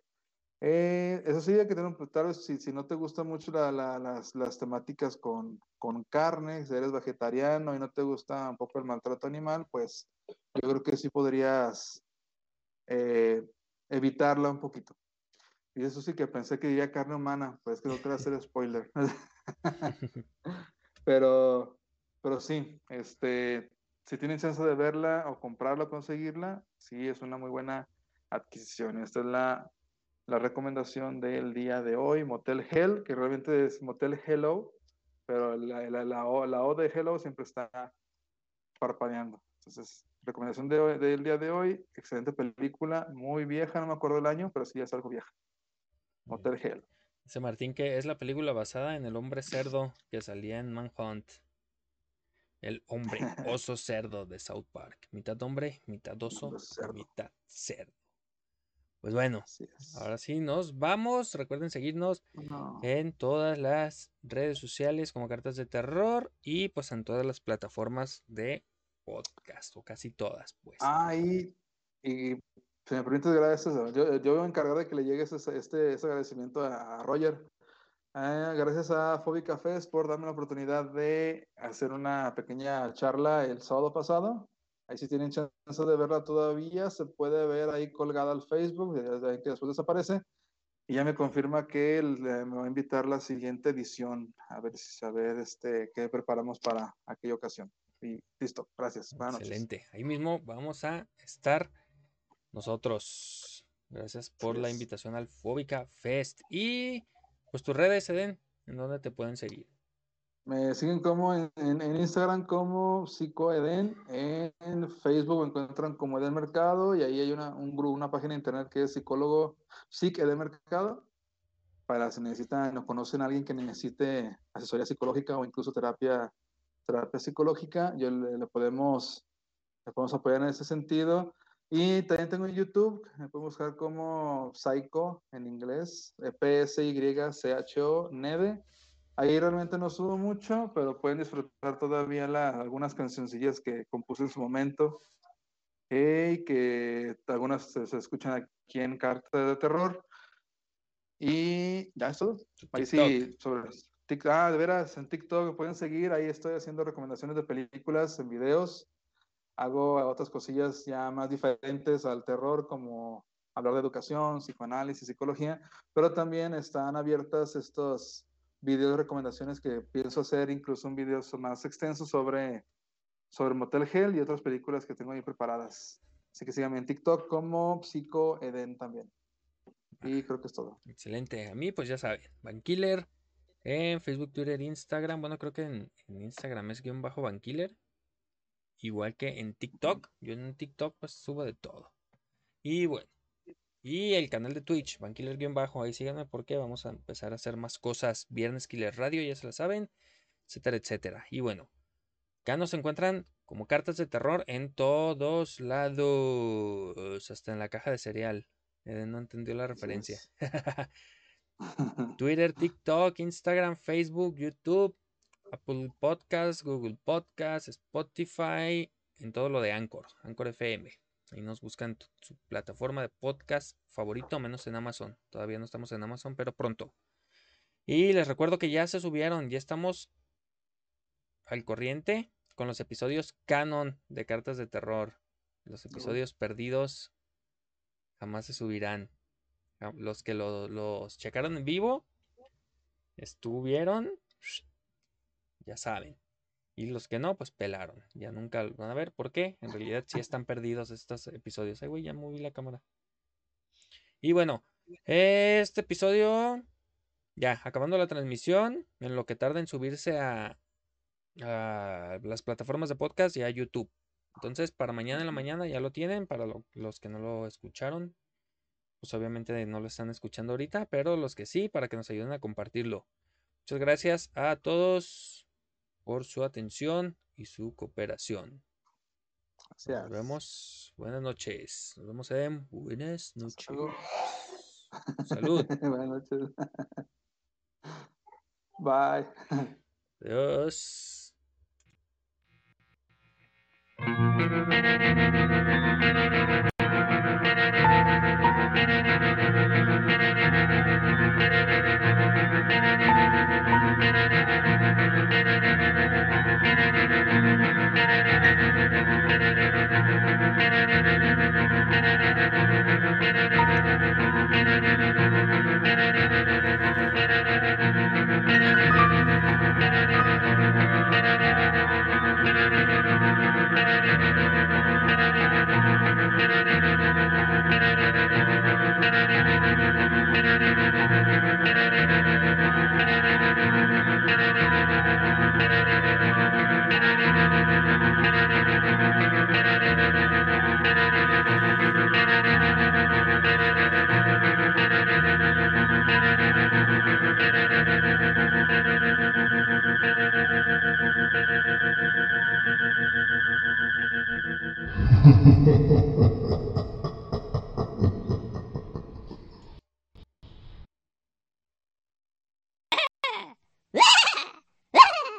Eh, eso sí, hay que tener un tal vez si, si no te gustan mucho la, las, las, temáticas con, con carne, si eres vegetariano y no te gusta un poco el maltrato animal, pues yo creo que sí podrías eh, evitarla un poquito. Y eso sí que pensé que diría carne humana, pues que no quiero hacer spoiler. pero, pero sí, este, si tienen chance de verla o comprarla o conseguirla, sí es una muy buena adquisición. Esta es la, la recomendación del día de hoy, Motel Hell, que realmente es Motel Hello, pero la, la, la, o, la o de Hello siempre está parpadeando. Entonces, recomendación del día de hoy, excelente película, muy vieja, no me acuerdo el año, pero sí es algo vieja. Motel Hell. Dice Martín que es la película basada en el hombre cerdo que salía en Manhunt. El hombre oso cerdo de South Park. Mitad hombre, mitad oso, mitad cerdo. Pues bueno, ahora sí nos vamos. Recuerden seguirnos en todas las redes sociales como Cartas de Terror y pues en todas las plataformas de podcast, o casi todas, pues. Ah, y, y si me permites, gracias. Yo, yo voy a encargar de que le llegue ese, este, ese agradecimiento a, Roger. Eh, gracias a Fobi Cafés por darme la oportunidad de hacer una pequeña charla el sábado pasado. Ahí si tienen chance de verla todavía, se puede ver ahí colgada al Facebook, que después desaparece. Y ya me confirma que me va a invitar la siguiente edición, a ver, a ver este, qué preparamos para aquella ocasión. Y listo, gracias. Excelente. Ahí mismo vamos a estar nosotros. Gracias por la invitación al Fóbica Fest. Y pues tus redes, Eden, ¿en dónde te pueden seguir? Me siguen como en, Instagram como Psicoeden, en Facebook me encuentran como Eden Mercado y ahí hay una, un grupo, una página de internet que es psicólogo Psic Eden Mercado. Para si necesitan, nos conocen a alguien que necesite asesoría psicológica o incluso terapia terapia psicológica, yo le, podemos, le podemos apoyar en ese sentido. Y también tengo en YouTube, me pueden buscar como Psycho en inglés, P-S-Y-C-H-O, Neve. Ahí realmente no subo mucho, pero pueden disfrutar todavía la, algunas cancioncillas que compuse en su momento. y que algunas se, escuchan aquí en Carta de Terror. Y ya es todo. Ahí sí, sobre TikTok. Ah, de veras, en TikTok pueden seguir. Ahí estoy haciendo recomendaciones de películas en videos. Hago otras cosillas ya más diferentes al terror, como hablar de educación, psicoanálisis, psicología, pero también están abiertas estos videos de recomendaciones que pienso hacer, incluso un video más extenso sobre, sobre Motel Hell y otras películas que tengo ahí preparadas. Así que síganme en TikTok como Psico Eden también. Y creo que es todo. Excelente. A mí, pues ya saben, Bankiller en Facebook, Twitter, Instagram. Bueno, creo que en, Instagram es guion bajo Bankiller. Igual que en TikTok. Yo en TikTok pues subo de todo. Y bueno, y el canal de Twitch, Bankiller-bajo, ahí síganme porque vamos a empezar a hacer más cosas. Viernes Killer Radio, ya se la saben, etcétera, etcétera. Y bueno, acá nos encuentran como cartas de terror en todos lados, hasta en la caja de cereal. Eh, no entendió la referencia. Twitter, TikTok, Instagram, Facebook, YouTube, Apple Podcast, Google Podcast, Spotify, en todo lo de Anchor, Anchor FM. Ahí nos buscan su plataforma de podcast favorito, menos en Amazon. Todavía no estamos en Amazon, pero pronto. Y les recuerdo que ya se subieron, ya estamos al corriente con los episodios canon de cartas de terror. Los episodios perdidos jamás se subirán. Los que los checaron en vivo, estuvieron, ya saben. Y los que no, pues pelaron. Ya nunca lo van a ver. ¿Por qué? En realidad sí están perdidos estos episodios. Ay, güey, ya moví la cámara. Y bueno, este episodio, ya, acabando la transmisión, en lo que tarda en subirse a, las plataformas de podcast y a YouTube. Entonces, para mañana en la mañana ya lo tienen. Para los que no lo escucharon, pues obviamente no lo están escuchando ahorita, pero los que sí, para que nos ayuden a compartirlo. Muchas gracias a todos por su atención y su cooperación. Nos vemos. Buenas noches. Nos vemos en buenas noches. Salud. buenas noches. Bye. Adiós.